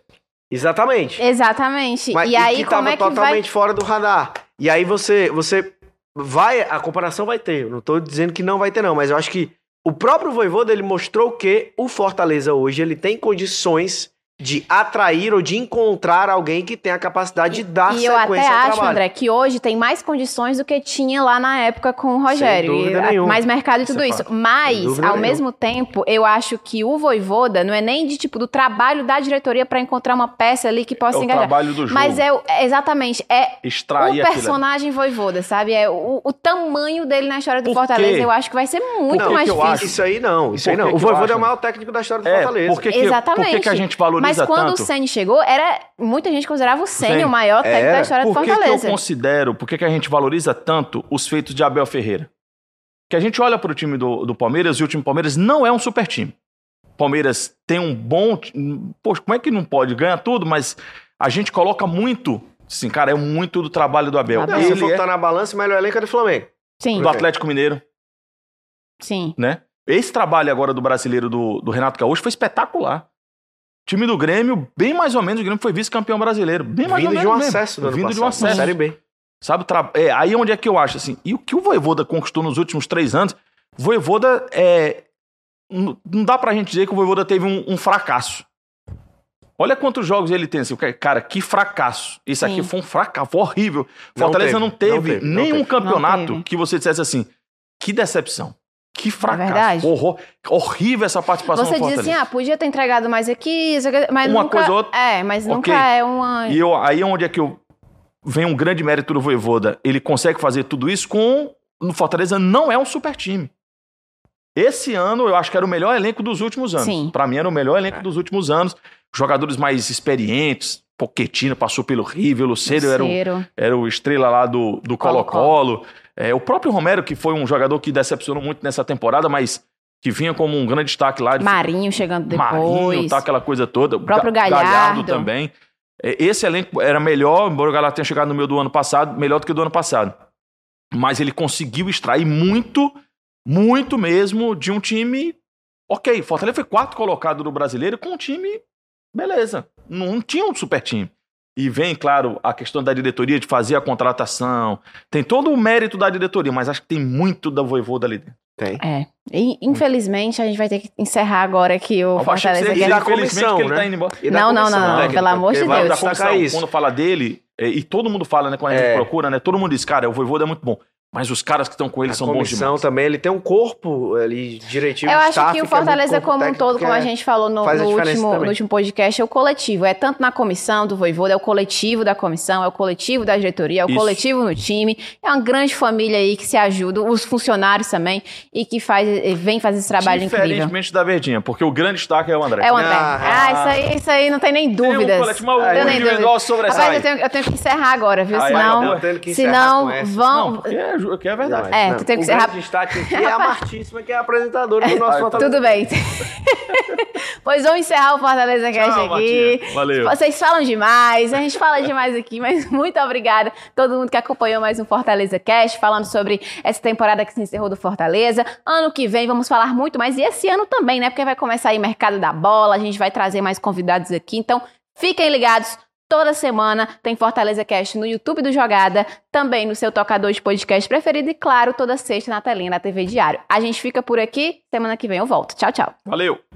Exatamente. Exatamente. Mas, e aí, que como é que vai... totalmente fora do radar. E aí você, você vai, a comparação vai ter. Eu não tô dizendo que não vai ter não, mas eu acho que o próprio Voivoda ele mostrou que o Fortaleza hoje ele tem condições de atrair ou de encontrar alguém que tem a capacidade de dar E eu sequência até ao acho, trabalho. André, que hoje tem mais condições do que tinha lá na época com o Rogério. Sem dúvida E, nenhuma. mais mercado e tudo é isso. fato. Mas, ao nenhuma. mesmo tempo, eu acho que o Voivoda não é nem de tipo do trabalho da diretoria pra encontrar uma peça ali que É possa o engajar. trabalho do jogo. Mas é, o- é exatamente, é extrair o aquilo. personagem Voivoda, sabe? É o, o tamanho dele na história do Fortaleza. Eu acho que vai ser muito que mais eu difícil. acho? Isso aí não, isso aí não. O eu Voivoda é acho? o maior técnico da história do É, Fortaleza. por que, que, Exatamente. por que, que a gente valoriza Mas quando tanto? o Ceni chegou, era muita gente considerava o Ceni. o maior técnico Era. da história do Por que, eu Fortaleza. considero, por que, que a gente valoriza tanto os feitos de Abel Ferreira? Que a gente olha para o time do, do Palmeiras e o time do Palmeiras não é um super time. Palmeiras tem um bom. Poxa, como é que não pode? Ganha tudo, mas a gente coloca muito. Assim, cara, é muito do trabalho do Abel. Abel. Não, se Ele for é botar na balança, o melhor elenco é do Flamengo. Sim, do Atlético Mineiro, sim. né? Esse trabalho agora do brasileiro do, do Renato Gaúcho foi espetacular. O time do Grêmio, bem mais ou menos, o Grêmio foi vice-campeão brasileiro. Bem mais Vindo ou de um menos mesmo. acesso Vindo passado. de um acesso. Série B. Sabe, tra- é, aí onde é que eu acho assim. E o que o Voivoda conquistou nos últimos três anos, o Voivoda é. Não dá pra gente dizer que o Voivoda teve um, um fracasso. Olha quantos jogos ele tem. Assim, cara, que fracasso. Esse aqui foi um fracasso, foi horrível. Não Fortaleza teve, não teve, não teve, não nenhum teve. campeonato Não teve. que você dissesse assim, que decepção. Que fracasso. verdade. Horror, horrível essa participação Você diz assim, ah, podia ter entregado mais aqui, mas Uma nunca... coisa ou outra. É, mas Ok. nunca é uma... E eu, aí onde é que eu vem um grande mérito do Voivoda. Ele consegue fazer tudo isso com no Fortaleza não é um super time. Esse ano eu acho que era o melhor elenco dos últimos anos. Sim. Pra mim era o melhor elenco dos últimos anos. Jogadores mais experientes. Poquetino passou pelo River, o Lucero era o, era o estrela lá do, do Colo-Colo. É, o próprio Romero, que foi um jogador que decepcionou muito nessa temporada, mas que vinha como um grande destaque lá. de Marinho chegando depois. Marinho, tá, aquela coisa toda. O próprio Ga- Galhardo. também. É, Esse elenco era melhor, embora o Galhardo tenha chegado no meio do ano passado, melhor do que do ano passado. Mas ele conseguiu extrair muito, muito mesmo de um time. Ok, Fortaleza foi quarto colocado no brasileiro com um time. Beleza. Não tinha um super time. E vem, claro, a questão da diretoria de fazer a contratação. Tem todo o mérito da diretoria, mas acho que tem muito da voivoda ali dentro. Tem. É. E, infelizmente, a gente vai ter que encerrar agora aqui o Eu acho que Fortaleza. você E da infelizmente comissão, que ele né? tá indo embora. Não, não, não, não, técnica, pelo amor de Deus. Da comissão, isso. quando fala dele, é, e todo mundo fala, né? Quando a gente É. procura, né? Todo mundo diz, cara, o Voivoda é muito bom. Mas os caras que estão com ele A são bons demais. também, ele tem um corpo ali diretivo, Eu acho staff, que o é Fortaleza corpo como um todo, que como a é- gente falou no, no último, no último podcast, é o coletivo. É tanto na comissão do Voivoda, é o coletivo da comissão, é o coletivo da diretoria, é o Isso. coletivo no time. É uma grande família aí que se ajuda, os funcionários também, e que faz, vem fazer esse trabalho incrível. Diferentemente da Verdinha, porque o grande destaque é o André. É o André. Ah, Ah, isso aí, isso aí não tem nem Tem um dúvidas. coletivo, mas tem nem individual dúvidas. sobressai. Rapaz, eu tenho, eu tenho que encerrar agora, viu? Aí, senão. Eu tendo que encerrar senão vão... Não, é, ju- que é verdade. É, tu tem que o ser rápido. destaque aqui é a Martíssima, que é a apresentadora do nosso Ai, Fortaleza. Tudo bem. pois vamos encerrar o Fortaleza Cast Tchau, aqui. Martinha. Valeu. Vocês falam demais, a gente fala demais aqui, mas muito obrigada a todo mundo que acompanhou mais um Fortaleza Cast, falando sobre essa temporada que se encerrou do Fortaleza. Ano que vem vamos falar muito mais, e esse ano também, né? Porque vai começar aí mercado da bola, a gente vai trazer mais convidados aqui, então fiquem ligados. Toda semana tem Fortaleza Cast no YouTube do Jogada, também no seu tocador de podcast preferido e, claro, toda sexta na telinha da TV Diário. A gente fica por aqui, semana que vem eu volto. Tchau, tchau. Valeu.